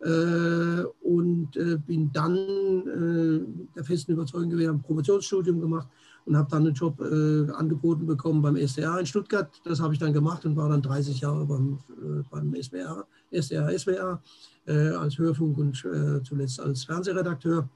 und äh, bin dann äh, der festen Überzeugung gewesen, ein Promotionsstudium gemacht und habe dann einen Job angeboten bekommen beim SDR in Stuttgart. Das habe ich dann gemacht und war dann 30 Jahre beim, beim SWR, SDR, SWR als Hörfunk und zuletzt als Fernsehredakteur.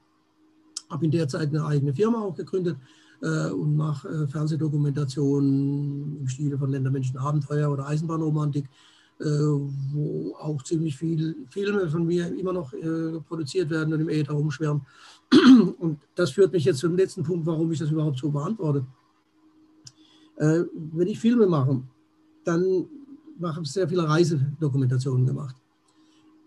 Habe in der Zeit eine eigene Firma auch gegründet und mache Fernsehdokumentationen im Stile von Ländermenschen Abenteuer oder Eisenbahnromantik äh, wo auch ziemlich viele Filme von mir immer noch äh, produziert werden und im Äther rumschwärmen. Und das führt mich jetzt zum letzten Punkt, warum ich das überhaupt so beantworte. Äh, wenn ich Filme mache, dann mache ich sehr viele Reisedokumentationen gemacht.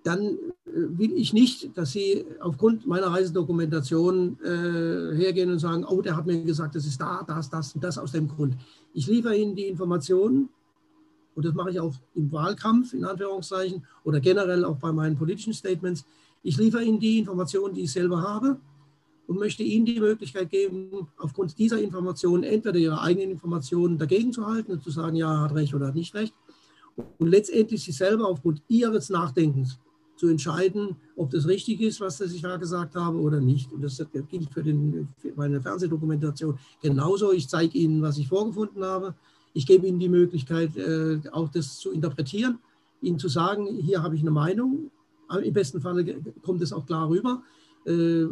Dann will ich nicht, dass Sie aufgrund meiner Reisedokumentation äh, hergehen und sagen, oh, der hat mir gesagt, das ist da, das, das und das aus dem Grund. Ich liefere Ihnen die Informationen und das mache ich auch im Wahlkampf, in Anführungszeichen, oder generell auch bei meinen politischen Statements. Ich liefere Ihnen die Informationen, die ich selber habe und möchte Ihnen die Möglichkeit geben, aufgrund dieser Informationen entweder Ihre eigenen Informationen dagegen zu halten und zu sagen, ja, hat recht oder hat nicht recht. Und letztendlich sich selber aufgrund Ihres Nachdenkens zu entscheiden, ob das richtig ist, was ich da gesagt habe oder nicht. Und das gilt für, den, für meine Fernsehdokumentation genauso. Ich zeige Ihnen, was ich vorgefunden habe. Ich gebe Ihnen die Möglichkeit, äh, auch das zu interpretieren, Ihnen zu sagen, hier habe ich eine Meinung. Im besten Fall kommt es auch klar rüber. Äh,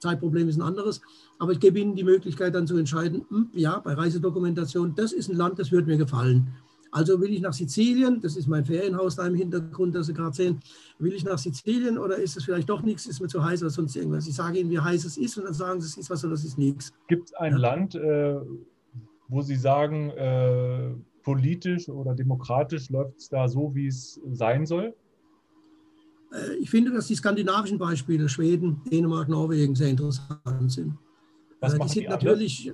Zeitproblem ist ein anderes. Aber ich gebe Ihnen die Möglichkeit, dann zu entscheiden, hm, ja, bei Reisedokumentation, das ist ein Land, das würde mir gefallen. Also will ich nach Sizilien, das ist mein Ferienhaus da im Hintergrund, das Sie gerade sehen, will ich nach Sizilien oder ist es vielleicht doch nichts, ist mir zu heiß oder sonst irgendwas. Ich sage Ihnen, wie heiß es ist und dann sagen Sie, es ist was oder es ist nichts. Gibt es ein ja. Land, äh, wo Sie sagen, äh, politisch oder demokratisch läuft es da so, wie es sein soll? Äh, ich finde, dass die skandinavischen Beispiele, Schweden, Dänemark, Norwegen, sehr interessant sind. Was äh, die sind die natürlich,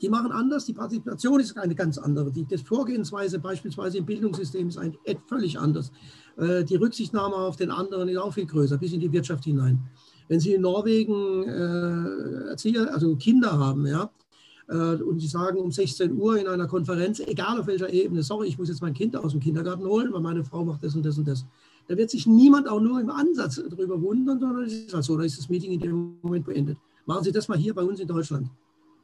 die machen anders, die Partizipation ist eine ganz andere. Die, die Vorgehensweise beispielsweise im Bildungssystem ist ein, völlig anders. Äh, die Rücksichtnahme auf den anderen ist auch viel größer, bis in die Wirtschaft hinein. Wenn Sie in Norwegen Erzieher, also Kinder haben, ja, und sie sagen um 16 Uhr in einer Konferenz, egal auf welcher Ebene, sorry, ich muss jetzt mein Kind aus dem Kindergarten holen, weil meine Frau macht das und das und das. Da wird sich niemand auch nur im Ansatz darüber wundern, sondern es ist halt so, da ist das Meeting in dem Moment beendet. Machen Sie das mal hier bei uns in Deutschland.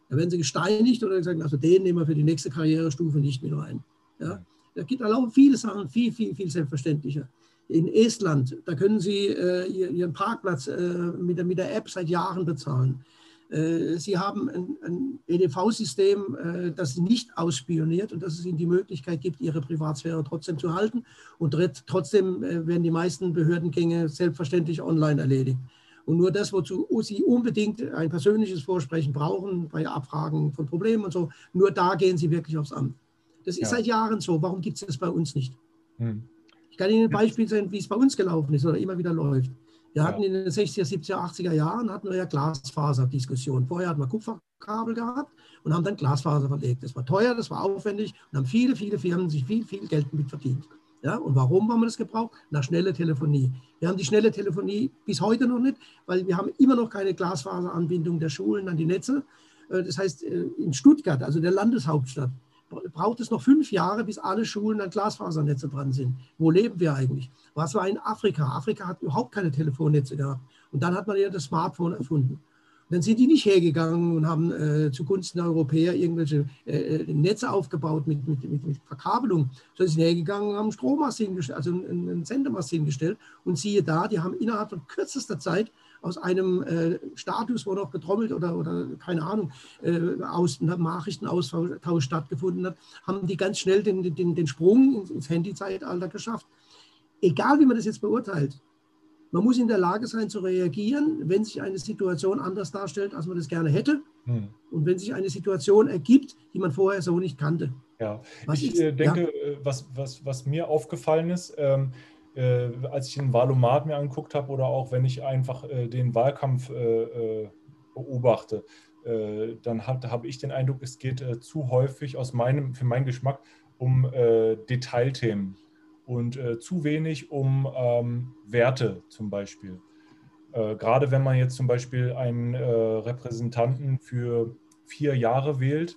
Da werden sie gesteinigt oder gesagt, also den nehmen wir für die nächste Karrierestufe nicht mit rein. Ja? Da gibt auch viele Sachen viel, viel, viel selbstverständlicher. In Estland, da können Sie äh, Ihren Parkplatz äh, mit, mit der App seit Jahren bezahlen. Äh, Sie haben ein, ein EDV-System, äh, das Sie nicht ausspioniert und dass es Ihnen die Möglichkeit gibt, Ihre Privatsphäre trotzdem zu halten. Und trotzdem äh, werden die meisten Behördengänge selbstverständlich online erledigt. Und nur das, wozu Sie unbedingt ein persönliches Vorsprechen brauchen, bei Abfragen von Problemen und so, nur da gehen Sie wirklich aufs Amt. Das ist ja. seit Jahren so. Warum gibt es das bei uns nicht? Hm. Ich kann Ihnen ein Beispiel sagen, wie es bei uns gelaufen ist oder immer wieder läuft. Wir hatten in den 60er, 70er, 80er Jahren hatten wir ja Glasfaserdiskussionen. Vorher hatten wir Kupferkabel gehabt und haben dann Glasfaser verlegt. Das war teuer, das war aufwendig und haben viele, viele Firmen sich viel, viel Geld mit verdient. Ja, und warum haben wir das gebraucht? Nach schnelle Telefonie. Wir haben die schnelle Telefonie bis heute noch nicht, weil wir haben immer noch keine Glasfaseranbindung der Schulen an die Netze. Äh, das heißt, äh, in Stuttgart, also der Landeshauptstadt, braucht es noch fünf Jahre, bis alle Schulen an Glasfasernetze dran sind. Wo leben wir eigentlich? Was war in Afrika? Afrika hat überhaupt keine Telefonnetze gehabt. Und dann hat man ja das Smartphone erfunden. Und dann sind die nicht hergegangen und haben äh, zugunsten der Europäer irgendwelche äh, äh Netze aufgebaut mit, mit, mit, mit Verkabelung, sondern sind hergegangen und haben Strommast hingestellt, also einen, einen Sendemast hingestellt. Und siehe da, die haben innerhalb von kürzester Zeit aus einem äh, Status, wo noch getrommelt oder, oder keine Ahnung, äh, aus, Nachrichtenaustausch stattgefunden hat, haben die ganz schnell den, den, den Sprung ins Handyzeitalter geschafft. Egal wie man das jetzt beurteilt, man muss in der Lage sein zu reagieren, wenn sich eine Situation anders darstellt, als man das gerne hätte. Hm. Und wenn sich eine Situation ergibt, die man vorher so nicht kannte. Ja, was ich ist, denke, ja. Äh, was, was, was mir aufgefallen ist, ähm, äh, als ich den Wahlomat mir angeguckt habe oder auch wenn ich einfach äh, den Wahlkampf äh, äh beobachte, äh, dann habe ich den Eindruck, es geht äh, zu häufig aus meinem, für meinen Geschmack um Detailthemen und zu wenig um ähm, Werte zum Beispiel. gerade wenn man jetzt zum Beispiel einen Repräsentanten für vier Jahre wählt,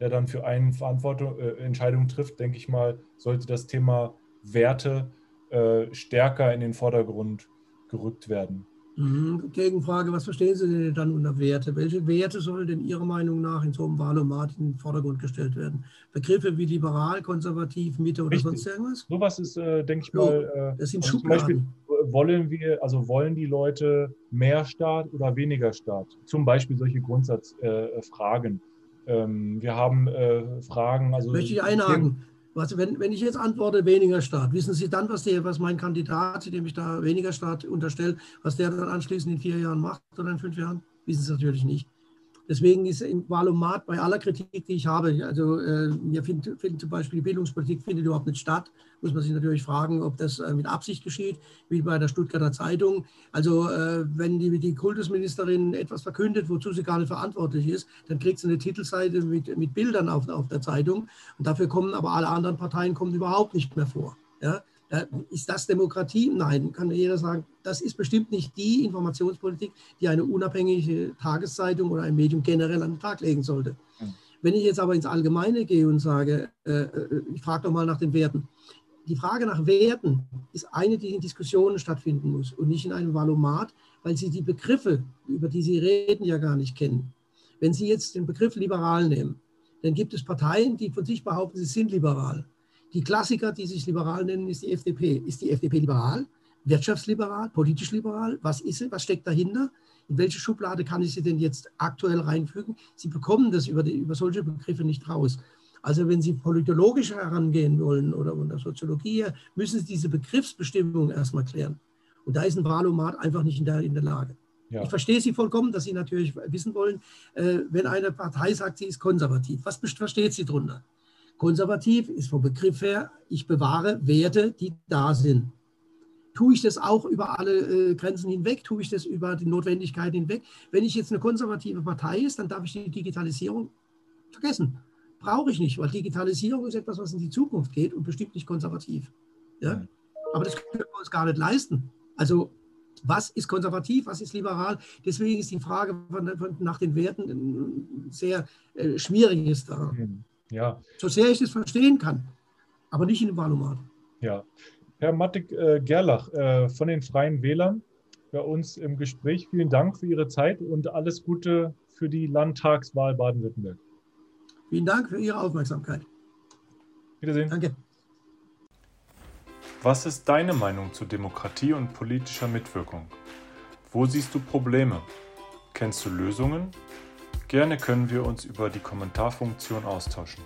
der dann für einen Verantwortung, Entscheidungen trifft, denke ich mal, sollte das Thema Werte äh, stärker in den Vordergrund gerückt werden. Mhm. Gegenfrage, was verstehen Sie denn dann unter Werte? Welche Werte sollen denn Ihrer Meinung nach in so einem Wahlomat in den Vordergrund gestellt werden? Begriffe wie liberal, konservativ, Mitte oder Richtig. sonst irgendwas? Sowas ist, äh, denke ich so, mal, äh, das sind Schubladen. Zum Beispiel wollen wir, also wollen die Leute mehr Staat oder weniger Staat? Zum Beispiel solche Grundsatzfragen. Äh, ähm, wir haben äh, Fragen, also. Möchte ich einhaken? Was, wenn, wenn ich jetzt antworte, weniger Staat, wissen Sie dann, was, der, was mein Kandidat, dem ich da weniger Staat unterstelle, was der dann anschließend in vier Jahren macht oder in fünf Jahren? Wissen Sie natürlich nicht. Deswegen ist im Wahlomat bei aller Kritik, die ich habe, also äh, mir findet find zum Beispiel die Bildungspolitik findet überhaupt nicht statt, muss man sich natürlich fragen, ob das äh, mit Absicht geschieht, wie bei der Stuttgarter Zeitung. Also äh, wenn die, die Kultusministerin etwas verkündet, wozu sie gar nicht verantwortlich ist, dann kriegt sie eine Titelseite mit, mit Bildern auf, auf der Zeitung und dafür kommen aber alle anderen Parteien kommen überhaupt nicht mehr vor. Ja? Ist das Demokratie? Nein, kann jeder sagen, das ist bestimmt nicht die Informationspolitik, die eine unabhängige Tageszeitung oder ein Medium generell an den Tag legen sollte. Wenn ich jetzt aber ins Allgemeine gehe und sage, äh, äh, ich frage doch mal nach den Werten. Die Frage nach Werten ist eine, die in Diskussionen stattfinden muss und nicht in einem Valomat, weil Sie die Begriffe, über die Sie reden, ja gar nicht kennen. Wenn Sie jetzt den Begriff liberal nehmen, dann gibt es Parteien, die von sich behaupten, sie sind liberal. Die Klassiker, die sich liberal nennen, ist die FDP. Ist die FDP liberal? Wirtschaftsliberal? Politisch liberal? Was ist sie? Was steckt dahinter? In welche Schublade kann ich sie denn jetzt aktuell reinfügen? Sie bekommen das über, die, über solche Begriffe nicht raus. Also wenn Sie politologisch herangehen wollen oder unter Soziologie, müssen Sie diese Begriffsbestimmung erstmal klären. Und da ist ein Wahlomat einfach nicht in der, in der Lage. Ja. Ich verstehe Sie vollkommen, dass Sie natürlich wissen wollen, äh, wenn eine Partei sagt, sie ist konservativ, was versteht sie darunter? Konservativ ist vom Begriff her, ich bewahre Werte, die da sind. Tue ich das auch über alle äh, Grenzen hinweg? Tue ich das über die Notwendigkeit hinweg? Wenn ich jetzt eine konservative Partei ist, dann darf ich die Digitalisierung vergessen. Brauche ich nicht, weil Digitalisierung ist etwas, was in die Zukunft geht und bestimmt nicht konservativ. Ja? Aber das können wir uns gar nicht leisten. Also was ist konservativ, was ist liberal? Deswegen ist die Frage von, von, nach den Werten sehr äh, schwierig ist da. Mhm. Ja. So sehr ich das verstehen kann, aber nicht in dem Wahlomat. Ja. Herr Mattek äh, Gerlach äh, von den Freien Wählern bei uns im Gespräch. Vielen Dank für Ihre Zeit und alles Gute für die Landtagswahl Baden-Württemberg. Vielen Dank für Ihre Aufmerksamkeit. Wiedersehen. Danke. Was ist deine Meinung zu Demokratie und politischer Mitwirkung? Wo siehst du Probleme? Kennst du Lösungen? Gerne können wir uns über die Kommentarfunktion austauschen.